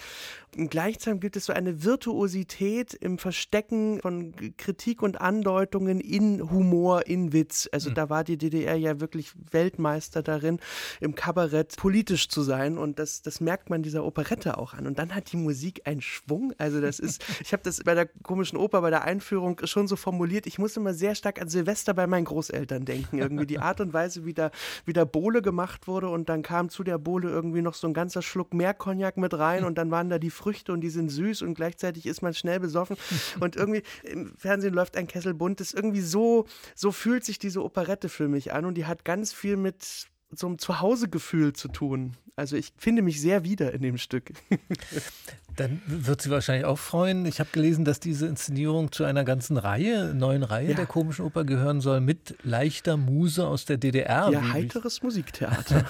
Und gleichzeitig gibt es so eine Virtuosität im Verstecken von Kritik und Andeutungen in Humor, in Witz. Also mhm. da war die DDR ja wirklich Weltmeister darin, im Kabarett politisch zu sein. Und das, das merkt man dieser Operette auch an. Und dann hat die Musik einen Schwung. Also das ist, ich habe das bei der komischen Oper, bei der Einführung schon so formuliert. Ich muss immer sehr stark an Silvester bei meinen Großeltern denken. Irgendwie die Art und Weise, wie da, wie der Bohle gemacht wurde und dann kam zu der Bohle irgendwie noch so ein ganzer Schluck mehr Cognac mit rein und dann waren da die Früchte und die sind süß und gleichzeitig ist man schnell besoffen und irgendwie im Fernsehen läuft ein Kessel bunt. Das irgendwie so, so fühlt sich diese Operette für mich an und die hat ganz viel mit so einem Zuhausegefühl zu tun. Also ich finde mich sehr wieder in dem Stück. Dann wird sie wahrscheinlich auch freuen. Ich habe gelesen, dass diese Inszenierung zu einer ganzen Reihe, neuen Reihe ja. der komischen Oper gehören soll, mit leichter Muse aus der DDR. Ja, heiteres Musiktheater.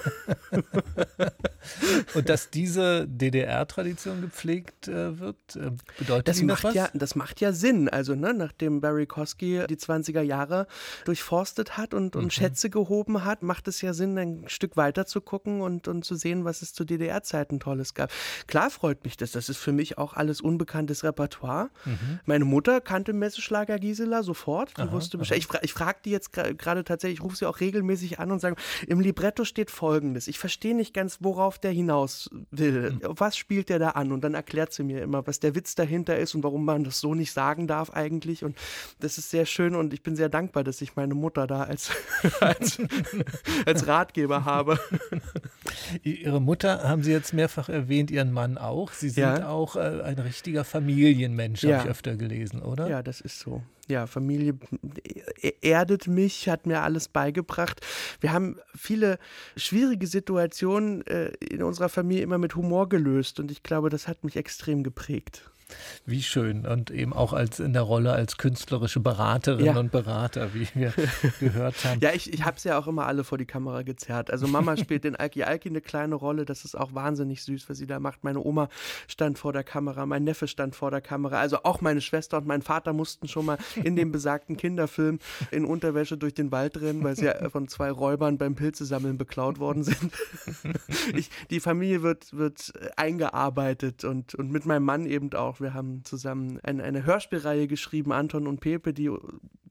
Und dass diese DDR-Tradition gepflegt äh, wird, äh, bedeutet das Ihnen macht das was? Ja, das macht ja Sinn. Also, ne, nachdem Barry Kosky die 20er Jahre durchforstet hat und, und mhm. Schätze gehoben hat, macht es ja Sinn, ein Stück weiter zu gucken und, und zu sehen, was es zu DDR-Zeiten Tolles gab. Klar freut mich das. Das ist für mich auch alles unbekanntes Repertoire. Mhm. Meine Mutter kannte Messeschlager Gisela sofort. Die aha, wusste Bescheid. Ich, fra ich frage die jetzt gerade tatsächlich, ich rufe sie auch regelmäßig an und sage, im Libretto steht folgendes. Ich verstehe nicht ganz, worauf der hinaus will. Mhm. Was spielt der da an? Und dann erklärt sie mir immer, was der Witz dahinter ist und warum man das so nicht sagen darf eigentlich. Und das ist sehr schön und ich bin sehr dankbar, dass ich meine Mutter da als, als, als Ratgeber habe. Ihre Mutter haben Sie jetzt mehrfach erwähnt, Ihren Mann auch. Sie sind ja. auch äh, ein richtiger Familienmensch, ja. habe ich öfter gelesen, oder? Ja, das ist so. Ja, Familie e-, erdet mich, hat mir alles beigebracht. Wir haben viele schwierige Situationen äh, in unserer Familie immer mit Humor gelöst und ich glaube, das hat mich extrem geprägt. Wie schön. Und eben auch als in der Rolle als künstlerische Beraterin ja. und Berater, wie wir gehört haben. Ja, ich, ich habe es ja auch immer alle vor die Kamera gezerrt. Also Mama spielt in Alki Alki eine kleine Rolle. Das ist auch wahnsinnig süß, was sie da macht. Meine Oma stand vor der Kamera, mein Neffe stand vor der Kamera. Also auch meine Schwester und mein Vater mussten schon mal in dem besagten Kinderfilm in Unterwäsche durch den Wald rennen, weil sie ja von zwei Räubern beim Pilzesammeln beklaut worden sind. Ich, die Familie wird, wird eingearbeitet und, und mit meinem Mann eben auch auch. Wir haben zusammen eine, eine Hörspielreihe geschrieben, Anton und Pepe, die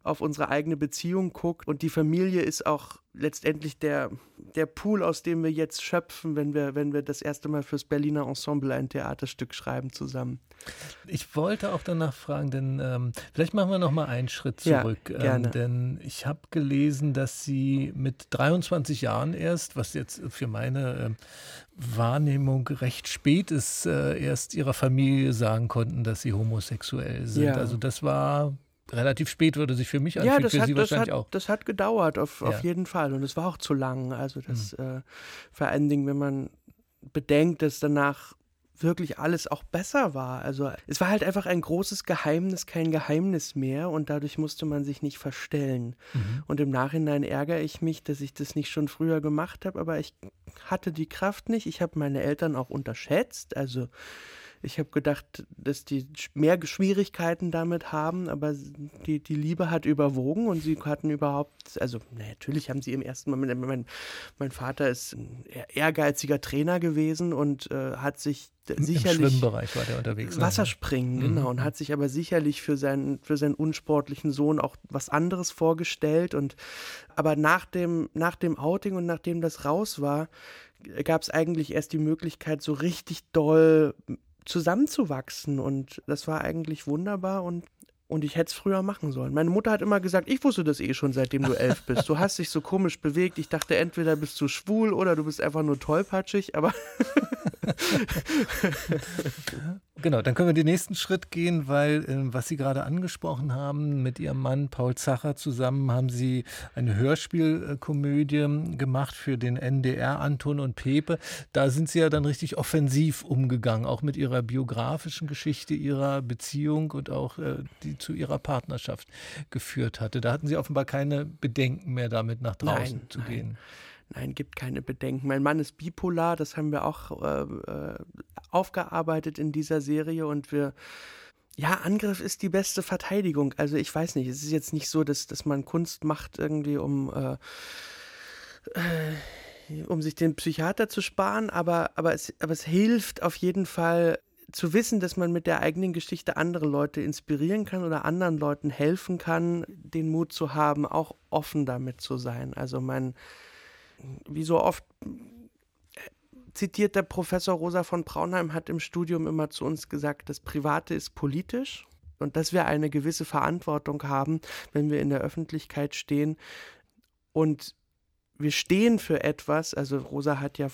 auf unsere eigene Beziehung guckt. Und die Familie ist auch letztendlich der, der Pool, aus dem wir jetzt schöpfen, wenn wir, wenn wir das erste Mal fürs Berliner Ensemble ein Theaterstück schreiben zusammen. Ich wollte auch danach fragen, denn ähm, vielleicht machen wir noch mal einen Schritt zurück. Ja, gerne. Ähm, denn ich habe gelesen, dass Sie mit 23 Jahren erst, was jetzt für meine äh, Wahrnehmung recht spät ist, äh, erst Ihrer Familie sagen konnten, dass Sie homosexuell sind. Ja. Also das war relativ spät würde sich für mich anfühlen, ja, das für hat, Sie wahrscheinlich hat, auch. Das hat gedauert, auf, ja. auf jeden Fall. Und es war auch zu lang. Also das mhm. äh, vor allen Dingen, wenn man bedenkt, dass danach wirklich alles auch besser war. Also es war halt einfach ein großes Geheimnis, kein Geheimnis mehr und dadurch musste man sich nicht verstellen. Mhm. Und im Nachhinein ärgere ich mich, dass ich das nicht schon früher gemacht habe, aber ich hatte die Kraft nicht. Ich habe meine Eltern auch unterschätzt. Also ich habe gedacht, dass die mehr Schwierigkeiten damit haben, aber die, die Liebe hat überwogen und sie hatten überhaupt, also na, natürlich haben sie im ersten Moment, mein, mein Vater ist ein ehrgeiziger Trainer gewesen und äh, hat sich sicherlich. Im Schwimmbereich war der unterwegs. Ne? Wasserspringen, ne? genau. Und hat sich aber sicherlich für seinen, für seinen unsportlichen Sohn auch was anderes vorgestellt. Und aber nach dem, nach dem Outing und nachdem das raus war, gab es eigentlich erst die Möglichkeit, so richtig doll zusammenzuwachsen. Und das war eigentlich wunderbar und und ich hätte es früher machen sollen. Meine Mutter hat immer gesagt, ich wusste das eh schon, seitdem du elf bist. Du hast dich so komisch bewegt. Ich dachte, entweder bist du schwul oder du bist einfach nur tollpatschig, aber. genau, dann können wir den nächsten Schritt gehen, weil, äh, was Sie gerade angesprochen haben, mit Ihrem Mann Paul Zacher zusammen haben Sie eine Hörspielkomödie gemacht für den NDR Anton und Pepe. Da sind Sie ja dann richtig offensiv umgegangen, auch mit Ihrer biografischen Geschichte, Ihrer Beziehung und auch äh, die zu ihrer Partnerschaft geführt hatte. Da hatten Sie offenbar keine Bedenken mehr damit, nach draußen nein, zu nein. gehen. Nein, gibt keine Bedenken. Mein Mann ist bipolar, das haben wir auch äh, äh, aufgearbeitet in dieser Serie und wir ja, Angriff ist die beste Verteidigung. Also ich weiß nicht, es ist jetzt nicht so, dass, dass man Kunst macht irgendwie, um, äh, äh, um sich den Psychiater zu sparen, aber, aber, es, aber es hilft auf jeden Fall, zu wissen, dass man mit der eigenen Geschichte andere Leute inspirieren kann oder anderen Leuten helfen kann, den Mut zu haben, auch offen damit zu sein. Also mein, wie so oft zitiert der Professor Rosa von Braunheim hat im Studium immer zu uns gesagt, das Private ist politisch und dass wir eine gewisse Verantwortung haben, wenn wir in der Öffentlichkeit stehen und wir stehen für etwas, also Rosa hat ja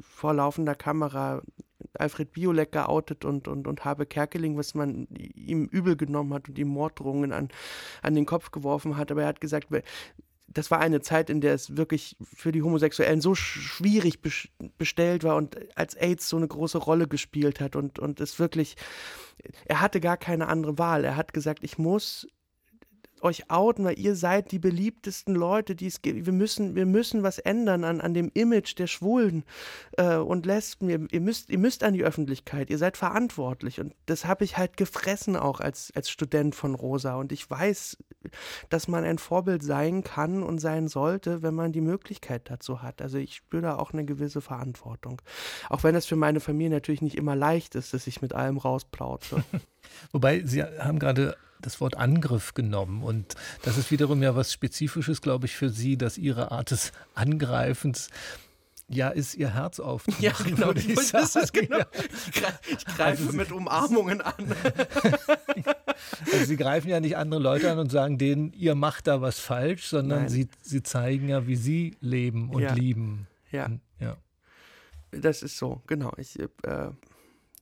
vor laufender Kamera Alfred Biolek geoutet und, und, und Habe Kerkeling, was man ihm übel genommen hat und ihm Morddrohungen an, an den Kopf geworfen hat. Aber er hat gesagt, das war eine Zeit, in der es wirklich für die Homosexuellen so schwierig bestellt war und als AIDS so eine große Rolle gespielt hat und, und es wirklich, er hatte gar keine andere Wahl. Er hat gesagt, ich muss euch outen, weil ihr seid die beliebtesten Leute, die es gibt. Wir müssen, wir müssen was ändern an, an dem Image der Schwulen äh, und Lesben. Ihr, ihr, müsst, ihr müsst an die Öffentlichkeit, ihr seid verantwortlich. Und das habe ich halt gefressen auch als, als Student von Rosa. Und ich weiß, dass man ein Vorbild sein kann und sein sollte, wenn man die Möglichkeit dazu hat. Also ich spüre da auch eine gewisse Verantwortung. Auch wenn es für meine Familie natürlich nicht immer leicht ist, dass ich mit allem rausplaute. Wobei, Sie haben gerade das Wort Angriff genommen. Und das ist wiederum ja was Spezifisches, glaube ich, für Sie, dass Ihre Art des Angreifens ja, ist ihr Herz aufzumachen. Ja, genau. Ich, das genau. ich greife also mit Umarmungen an. also Sie greifen ja nicht andere Leute an und sagen denen, ihr macht da was falsch, sondern sie, sie zeigen ja, wie sie leben und ja. lieben. Ja. Ja. Das ist so, genau. Ich äh,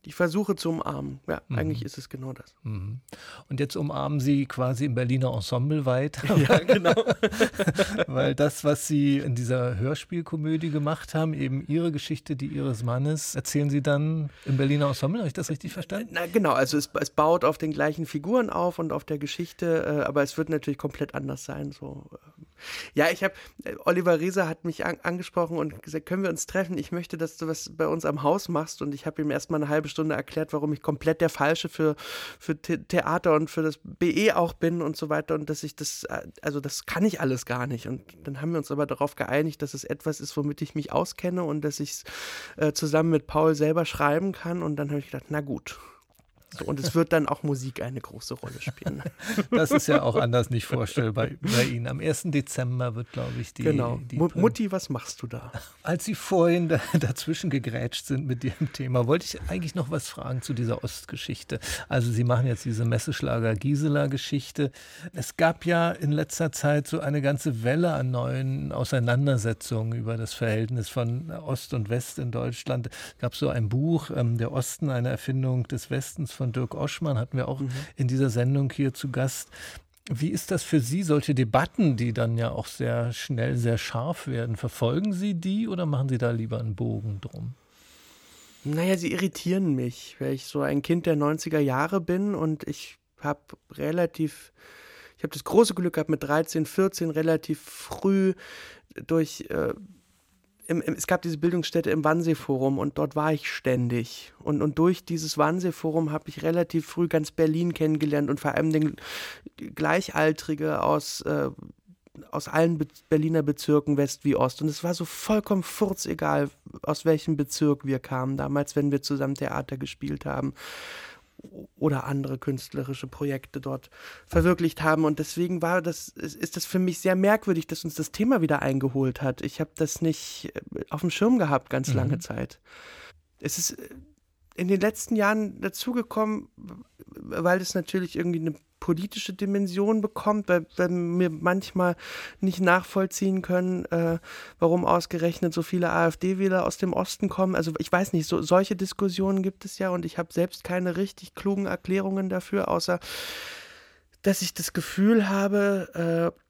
ich versuche zu umarmen. Ja, mhm. eigentlich ist es genau das. Mhm. Und jetzt umarmen Sie quasi im Berliner Ensemble weiter. Ja, genau. Weil das, was Sie in dieser Hörspielkomödie gemacht haben, eben Ihre Geschichte, die Ihres Mannes, erzählen Sie dann im Berliner Ensemble. Habe ich das richtig verstanden? Na, genau. Also es, es baut auf den gleichen Figuren auf und auf der Geschichte, äh, aber es wird natürlich komplett anders sein. So. Ja, ich habe, äh, Oliver Rieser hat mich an, angesprochen und gesagt, können wir uns treffen? Ich möchte, dass du was bei uns am Haus machst und ich habe ihm erstmal eine halbe Stunde Stunde erklärt, warum ich komplett der Falsche für, für Theater und für das BE auch bin und so weiter und dass ich das, äh, also das kann ich alles gar nicht. Und dann haben wir uns aber darauf geeinigt, dass es etwas ist, womit ich mich auskenne und dass ich es äh, zusammen mit Paul selber schreiben kann. Und dann habe ich gedacht, na gut, so, und es wird dann auch Musik eine große Rolle spielen. Das ist ja auch anders nicht vorstellbar bei Ihnen. Am 1. Dezember wird, glaube ich, die. Genau. Die Mutti, was machst du da? Als Sie vorhin da, dazwischen gegrätscht sind mit Ihrem Thema, wollte ich eigentlich noch was fragen zu dieser Ostgeschichte. Also, Sie machen jetzt diese Messeschlager-Gisela-Geschichte. Es gab ja in letzter Zeit so eine ganze Welle an neuen Auseinandersetzungen über das Verhältnis von Ost und West in Deutschland. Es gab so ein Buch, ähm, Der Osten, eine Erfindung des Westens von Dirk Oschmann, hatten wir auch mhm. in dieser Sendung hier zu Gast. Wie ist das für Sie, solche Debatten, die dann ja auch sehr schnell sehr scharf werden? Verfolgen Sie die oder machen Sie da lieber einen Bogen drum? Naja, sie irritieren mich, weil ich so ein Kind der 90er Jahre bin und ich habe relativ, ich habe das große Glück gehabt, mit 13, 14 relativ früh durch äh, im, im, es gab diese Bildungsstätte im Wannsee-Forum und dort war ich ständig. Und, und durch dieses Wannsee-Forum habe ich relativ früh ganz Berlin kennengelernt und vor allem den Gleichaltrige aus, äh, aus allen Be Berliner Bezirken, West wie Ost. Und es war so vollkommen furzegal, aus welchem Bezirk wir kamen damals, wenn wir zusammen Theater gespielt haben oder andere künstlerische Projekte dort verwirklicht haben. Und deswegen war das, ist das für mich sehr merkwürdig, dass uns das Thema wieder eingeholt hat. Ich habe das nicht äh, auf dem Schirm gehabt, ganz mhm. lange Zeit. Es ist äh, in den letzten Jahren dazugekommen, weil es natürlich irgendwie eine politische Dimension bekommt, weil, weil wir manchmal nicht nachvollziehen können, äh, warum ausgerechnet so viele AfD-Wähler aus dem Osten kommen. Also ich weiß nicht, so, solche Diskussionen gibt es ja und ich habe selbst keine richtig klugen Erklärungen dafür, außer dass ich das Gefühl habe, äh,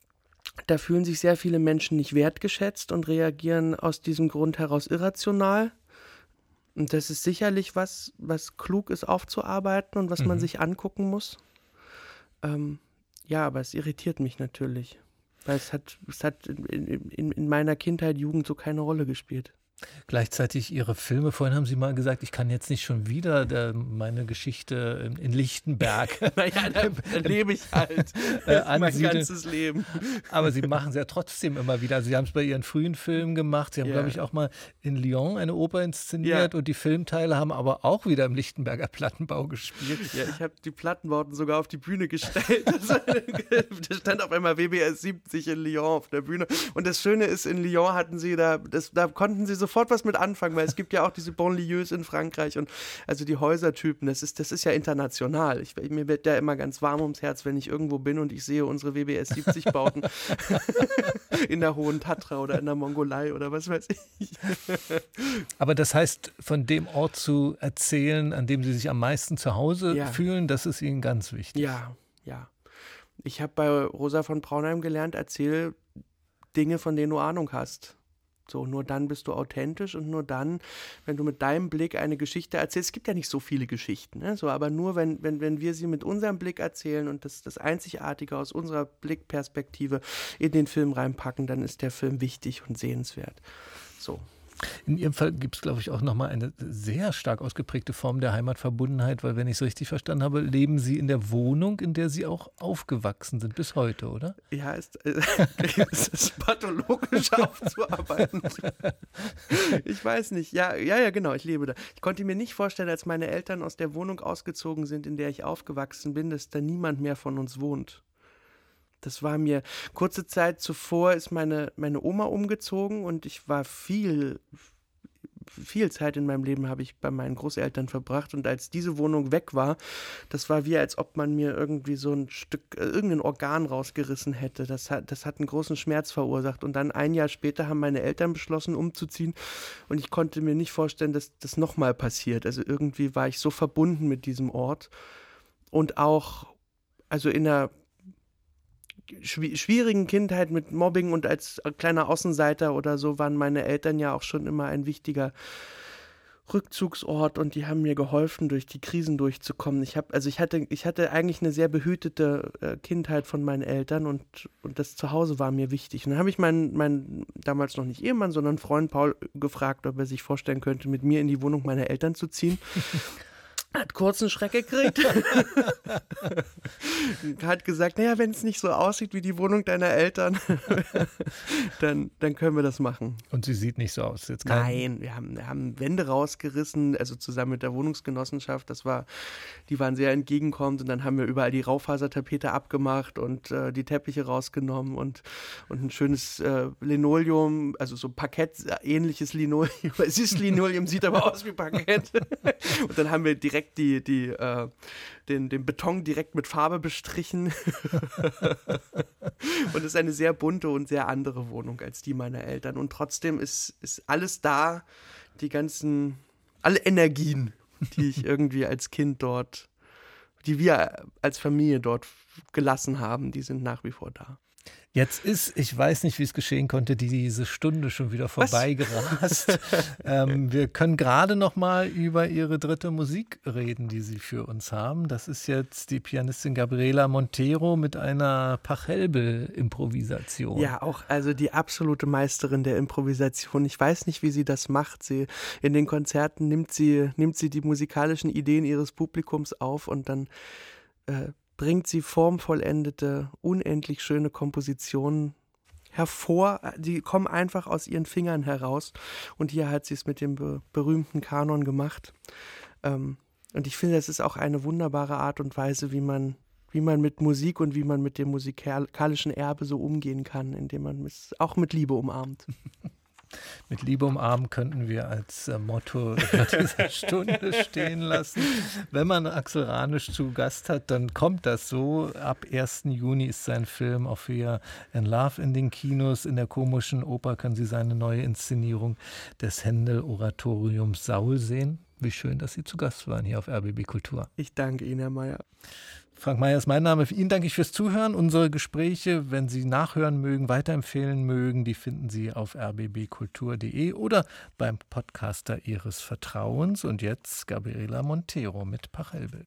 da fühlen sich sehr viele Menschen nicht wertgeschätzt und reagieren aus diesem Grund heraus irrational. Und das ist sicherlich was, was klug ist aufzuarbeiten und was mhm. man sich angucken muss. Ähm, ja, aber es irritiert mich natürlich. Weil es hat, es hat in, in, in meiner Kindheit, Jugend so keine Rolle gespielt. Gleichzeitig Ihre Filme, vorhin haben Sie mal gesagt, ich kann jetzt nicht schon wieder der, meine Geschichte in, in Lichtenberg. naja, da, da lebe ich halt äh, mein ganzes Leben. Aber Sie machen es ja trotzdem immer wieder. Also Sie haben es bei Ihren frühen Filmen gemacht. Sie haben, ja. glaube ich, auch mal in Lyon eine Oper inszeniert ja. und die Filmteile haben aber auch wieder im Lichtenberger Plattenbau gespielt. Ja, ich habe die Plattenbauten sogar auf die Bühne gestellt. da stand auf einmal WBS 70 in Lyon auf der Bühne. Und das Schöne ist, in Lyon hatten Sie da, das, da konnten Sie so sofort was mit anfangen, weil es gibt ja auch diese Bonlieus in Frankreich und also die Häusertypen, das ist, das ist ja international. Ich, mir wird ja immer ganz warm ums Herz, wenn ich irgendwo bin und ich sehe unsere WBS 70 Bauten in der Hohen Tatra oder in der Mongolei oder was weiß ich. Aber das heißt, von dem Ort zu erzählen, an dem Sie sich am meisten zu Hause ja. fühlen, das ist Ihnen ganz wichtig. Ja, ja. Ich habe bei Rosa von Braunheim gelernt, erzähl Dinge, von denen du Ahnung hast. So, nur dann bist du authentisch und nur dann, wenn du mit deinem Blick eine Geschichte erzählst. Es gibt ja nicht so viele Geschichten, ne? so, aber nur wenn, wenn, wenn wir sie mit unserem Blick erzählen und das, das Einzigartige aus unserer Blickperspektive in den Film reinpacken, dann ist der Film wichtig und sehenswert. So. In Ihrem Fall gibt es, glaube ich, auch nochmal eine sehr stark ausgeprägte Form der Heimatverbundenheit, weil, wenn ich es richtig verstanden habe, leben Sie in der Wohnung, in der Sie auch aufgewachsen sind, bis heute, oder? Ja, ist, äh, es ist pathologisch aufzuarbeiten. ich weiß nicht. Ja, ja, ja, genau, ich lebe da. Ich konnte mir nicht vorstellen, als meine Eltern aus der Wohnung ausgezogen sind, in der ich aufgewachsen bin, dass da niemand mehr von uns wohnt. Das war mir kurze Zeit zuvor ist meine, meine Oma umgezogen und ich war viel, viel Zeit in meinem Leben habe ich bei meinen Großeltern verbracht und als diese Wohnung weg war, das war wie als ob man mir irgendwie so ein Stück, äh, irgendein Organ rausgerissen hätte. Das hat, das hat einen großen Schmerz verursacht und dann ein Jahr später haben meine Eltern beschlossen umzuziehen und ich konnte mir nicht vorstellen, dass das nochmal passiert. Also irgendwie war ich so verbunden mit diesem Ort und auch, also in der schwierigen Kindheit mit Mobbing und als kleiner Außenseiter oder so waren meine Eltern ja auch schon immer ein wichtiger Rückzugsort und die haben mir geholfen, durch die Krisen durchzukommen. Ich habe, also ich hatte, ich hatte eigentlich eine sehr behütete äh, Kindheit von meinen Eltern und, und das Zuhause war mir wichtig. Und dann habe ich meinen, meinen damals noch nicht Ehemann, sondern Freund Paul gefragt, ob er sich vorstellen könnte, mit mir in die Wohnung meiner Eltern zu ziehen. hat kurzen Schreck gekriegt. hat gesagt, naja, wenn es nicht so aussieht wie die Wohnung deiner Eltern, dann, dann können wir das machen. Und sie sieht nicht so aus. Jetzt Nein, wir haben, wir haben Wände rausgerissen, also zusammen mit der Wohnungsgenossenschaft. Das war, die waren sehr entgegenkommend und dann haben wir überall die Raufasertapete abgemacht und äh, die Teppiche rausgenommen und, und ein schönes äh, Linoleum, also so Parkett, ähnliches Linoleum. Es ist Linoleum, sieht aber aus wie Parkett. und dann haben wir direkt direkt die, die, äh, den, den Beton direkt mit Farbe bestrichen. und es ist eine sehr bunte und sehr andere Wohnung als die meiner Eltern. Und trotzdem ist, ist alles da, die ganzen, alle Energien, die ich irgendwie als Kind dort, die wir als Familie dort gelassen haben, die sind nach wie vor da. Jetzt ist, ich weiß nicht, wie es geschehen konnte, diese Stunde schon wieder vorbeigerast. ähm, wir können gerade noch mal über Ihre dritte Musik reden, die Sie für uns haben. Das ist jetzt die Pianistin Gabriela Montero mit einer Pachelbel-Improvisation. Ja, auch also die absolute Meisterin der Improvisation. Ich weiß nicht, wie sie das macht. Sie in den Konzerten nimmt sie nimmt sie die musikalischen Ideen ihres Publikums auf und dann äh, bringt sie formvollendete, unendlich schöne Kompositionen hervor. Die kommen einfach aus ihren Fingern heraus. Und hier hat sie es mit dem be berühmten Kanon gemacht. Ähm, und ich finde, das ist auch eine wunderbare Art und Weise, wie man, wie man mit Musik und wie man mit dem musikalischen Erbe so umgehen kann, indem man es auch mit Liebe umarmt. Mit Liebe umarmen könnten wir als äh, Motto dieser Stunde stehen lassen. Wenn man Axel Ranisch zu Gast hat, dann kommt das so. Ab 1. Juni ist sein Film Fear and Love in den Kinos. In der komischen Oper können Sie seine neue Inszenierung des Händel-Oratoriums Saul sehen. Wie schön, dass Sie zu Gast waren hier auf RBB Kultur. Ich danke Ihnen, Herr Mayer. Frank Meyer ist mein Name. Ihnen danke ich fürs Zuhören. Unsere Gespräche, wenn Sie nachhören mögen, weiterempfehlen mögen, die finden Sie auf rbbkultur.de oder beim Podcaster Ihres Vertrauens. Und jetzt Gabriela Montero mit Pachelbel.